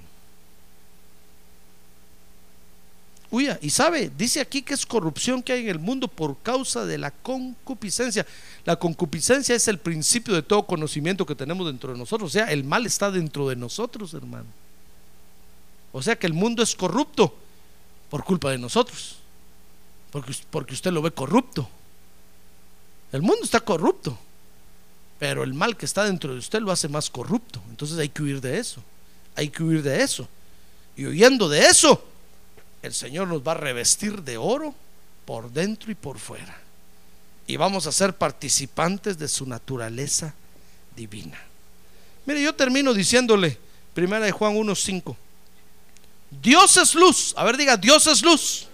Huya. Y sabe, dice aquí que es corrupción que hay en el mundo por causa de la concupiscencia. La concupiscencia es el principio de todo conocimiento que tenemos dentro de nosotros. O sea, el mal está dentro de nosotros, hermano. O sea que el mundo es corrupto por culpa de nosotros. Porque, porque usted lo ve corrupto. El mundo está corrupto. Pero el mal que está dentro de usted lo hace más corrupto. Entonces hay que huir de eso. Hay que huir de eso. Y huyendo de eso, el Señor nos va a revestir de oro por dentro y por fuera. Y vamos a ser participantes de su naturaleza divina. Mire, yo termino diciéndole, primera de Juan 1.5. Dios es luz. A ver, diga, Dios es luz.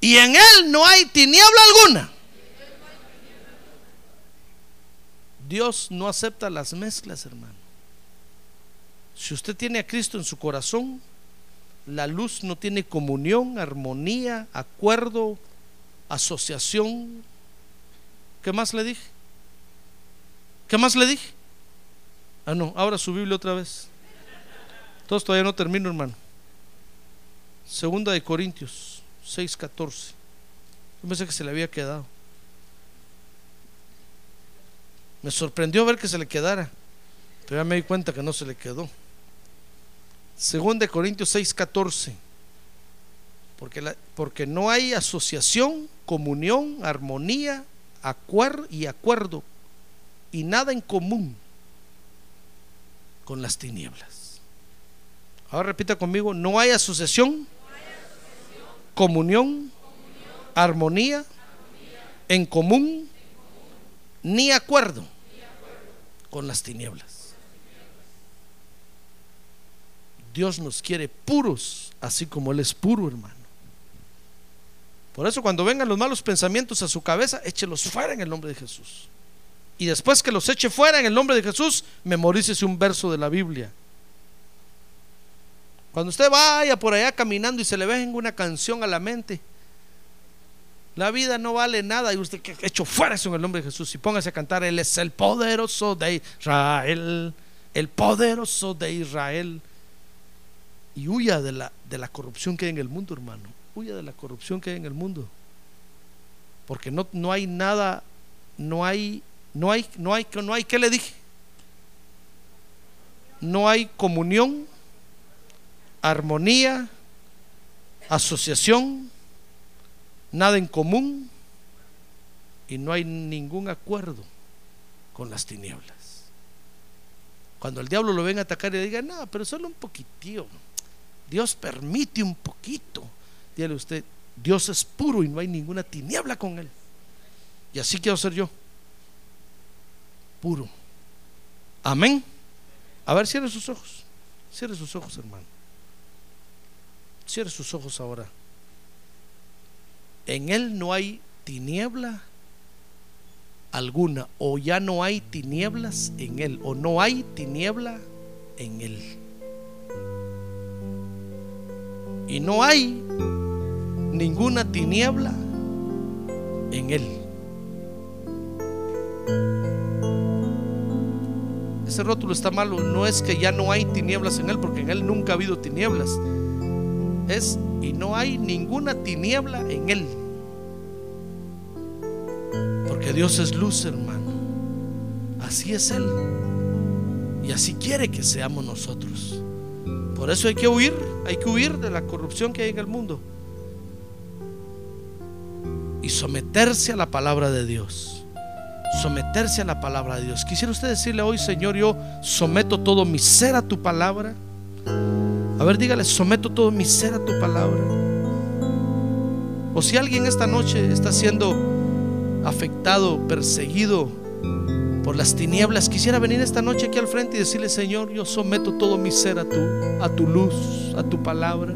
Y en Él no hay tiniebla alguna. Dios no acepta las mezclas, hermano. Si usted tiene a Cristo en su corazón, la luz no tiene comunión, armonía, acuerdo, asociación. ¿Qué más le dije? ¿Qué más le dije? Ah, no, ahora su Biblia otra vez. Todos todavía no termino, hermano. Segunda de Corintios 6:14. Yo pensé que se le había quedado. Me sorprendió ver que se le quedara, pero ya me di cuenta que no se le quedó. Segunda de Corintios 6:14. Porque, porque no hay asociación, comunión, armonía, acuerdo y acuerdo y nada en común con las tinieblas. Ahora repita conmigo, no hay asociación, comunión, armonía, en común, ni acuerdo con las tinieblas. Dios nos quiere puros, así como Él es puro, hermano. Por eso cuando vengan los malos pensamientos a su cabeza, échelos fuera en el nombre de Jesús. Y después que los eche fuera en el nombre de Jesús, memorícese un verso de la Biblia. Cuando usted vaya por allá caminando y se le venga una canción a la mente, la vida no vale nada y usted que hecho fuera eso en el nombre de Jesús y póngase a cantar, Él es el poderoso de Israel, el poderoso de Israel. Y huya de la, de la corrupción que hay en el mundo, hermano. Huya de la corrupción que hay en el mundo. Porque no, no hay nada, no hay, no hay, no hay, no hay, ¿qué le dije? No hay comunión armonía, asociación, nada en común y no hay ningún acuerdo con las tinieblas. Cuando el diablo lo venga a atacar y diga, no, pero solo un poquitío. Dios permite un poquito. Dígale usted, Dios es puro y no hay ninguna tiniebla con él. Y así quiero ser yo. Puro. Amén. A ver, cierre sus ojos. Cierre sus ojos, hermano. Cierre sus ojos ahora. En Él no hay tiniebla alguna, o ya no hay tinieblas en Él, o no hay tiniebla en Él. Y no hay ninguna tiniebla en Él. Ese rótulo está malo. No es que ya no hay tinieblas en Él, porque en Él nunca ha habido tinieblas es y no hay ninguna tiniebla en él. Porque Dios es luz, hermano. Así es Él. Y así quiere que seamos nosotros. Por eso hay que huir, hay que huir de la corrupción que hay en el mundo. Y someterse a la palabra de Dios. Someterse a la palabra de Dios. Quisiera usted decirle hoy, Señor, yo someto todo mi ser a tu palabra. A ver, dígale, someto todo mi ser a tu palabra. O si alguien esta noche está siendo afectado, perseguido por las tinieblas, quisiera venir esta noche aquí al frente y decirle, Señor, yo someto todo mi ser a tu, a tu luz, a tu palabra.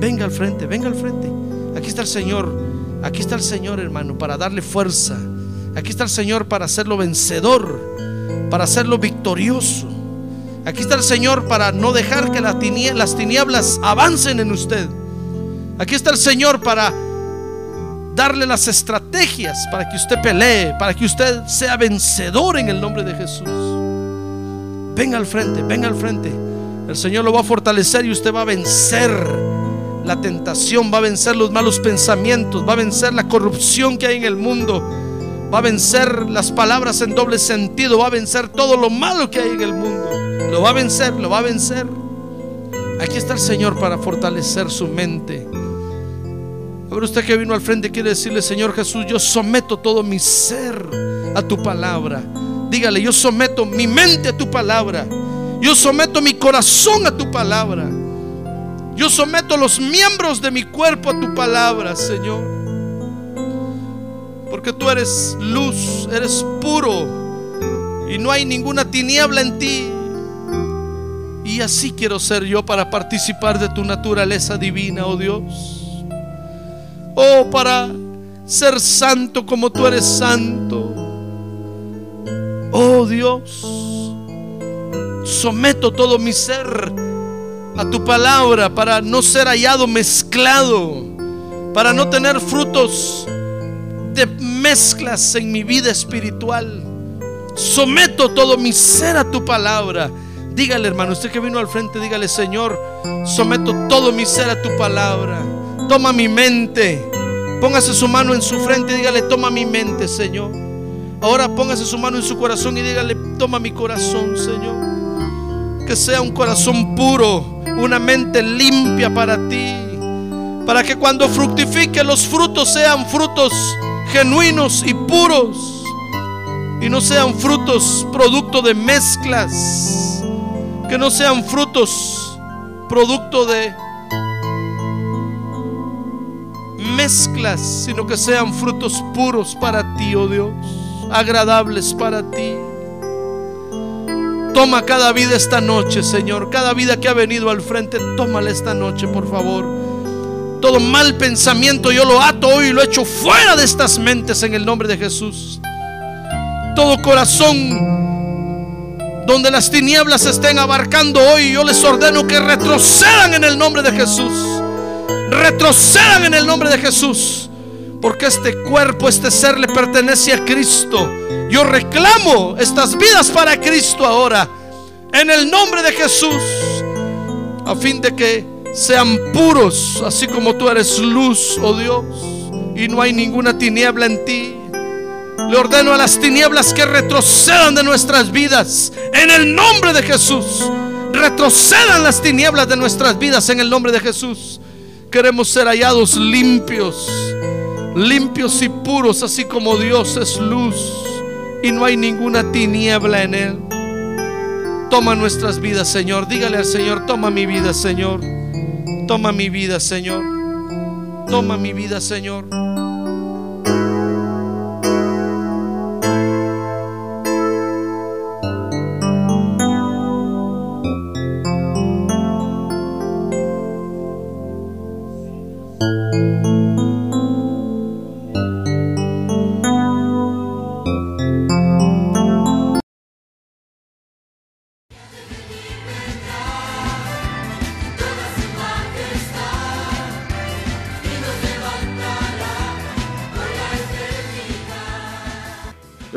Venga al frente, venga al frente. Aquí está el Señor, aquí está el Señor, hermano, para darle fuerza. Aquí está el Señor para hacerlo vencedor, para hacerlo victorioso. Aquí está el Señor para no dejar que las tinieblas avancen en usted. Aquí está el Señor para darle las estrategias para que usted pelee, para que usted sea vencedor en el nombre de Jesús. Venga al frente, venga al frente. El Señor lo va a fortalecer y usted va a vencer la tentación, va a vencer los malos pensamientos, va a vencer la corrupción que hay en el mundo, va a vencer las palabras en doble sentido, va a vencer todo lo malo que hay en el mundo. Lo va a vencer, lo va a vencer. Aquí está el Señor para fortalecer su mente. A ver, usted que vino al frente quiere decirle, Señor Jesús, yo someto todo mi ser a tu palabra. Dígale, yo someto mi mente a tu palabra. Yo someto mi corazón a tu palabra. Yo someto los miembros de mi cuerpo a tu palabra, Señor. Porque tú eres luz, eres puro y no hay ninguna tiniebla en ti. Y así quiero ser yo para participar de tu naturaleza divina, oh Dios. Oh, para ser santo como tú eres santo. Oh Dios, someto todo mi ser a tu palabra para no ser hallado mezclado, para no tener frutos de mezclas en mi vida espiritual. Someto todo mi ser a tu palabra. Dígale, hermano, usted que vino al frente, dígale, Señor, someto todo mi ser a tu palabra. Toma mi mente. Póngase su mano en su frente y dígale, toma mi mente, Señor. Ahora póngase su mano en su corazón y dígale, toma mi corazón, Señor. Que sea un corazón puro, una mente limpia para ti. Para que cuando fructifique los frutos sean frutos genuinos y puros. Y no sean frutos producto de mezclas. Que no sean frutos producto de mezclas, sino que sean frutos puros para ti, oh Dios, agradables para ti. Toma cada vida esta noche, Señor, cada vida que ha venido al frente, tómala esta noche, por favor. Todo mal pensamiento yo lo ato hoy y lo echo fuera de estas mentes en el nombre de Jesús. Todo corazón donde las tinieblas estén abarcando hoy, yo les ordeno que retrocedan en el nombre de Jesús retrocedan en el nombre de Jesús. Porque este cuerpo, este ser le pertenece a Cristo. Yo reclamo estas vidas para Cristo ahora. En el nombre de Jesús. A fin de que sean puros, así como tú eres luz, oh Dios. Y no hay ninguna tiniebla en ti. Le ordeno a las tinieblas que retrocedan de nuestras vidas. En el nombre de Jesús. Retrocedan las tinieblas de nuestras vidas en el nombre de Jesús. Queremos ser hallados limpios, limpios y puros, así como Dios es luz y no hay ninguna tiniebla en Él. Toma nuestras vidas, Señor. Dígale al Señor, toma mi vida, Señor. Toma mi vida, Señor. Toma mi vida, Señor.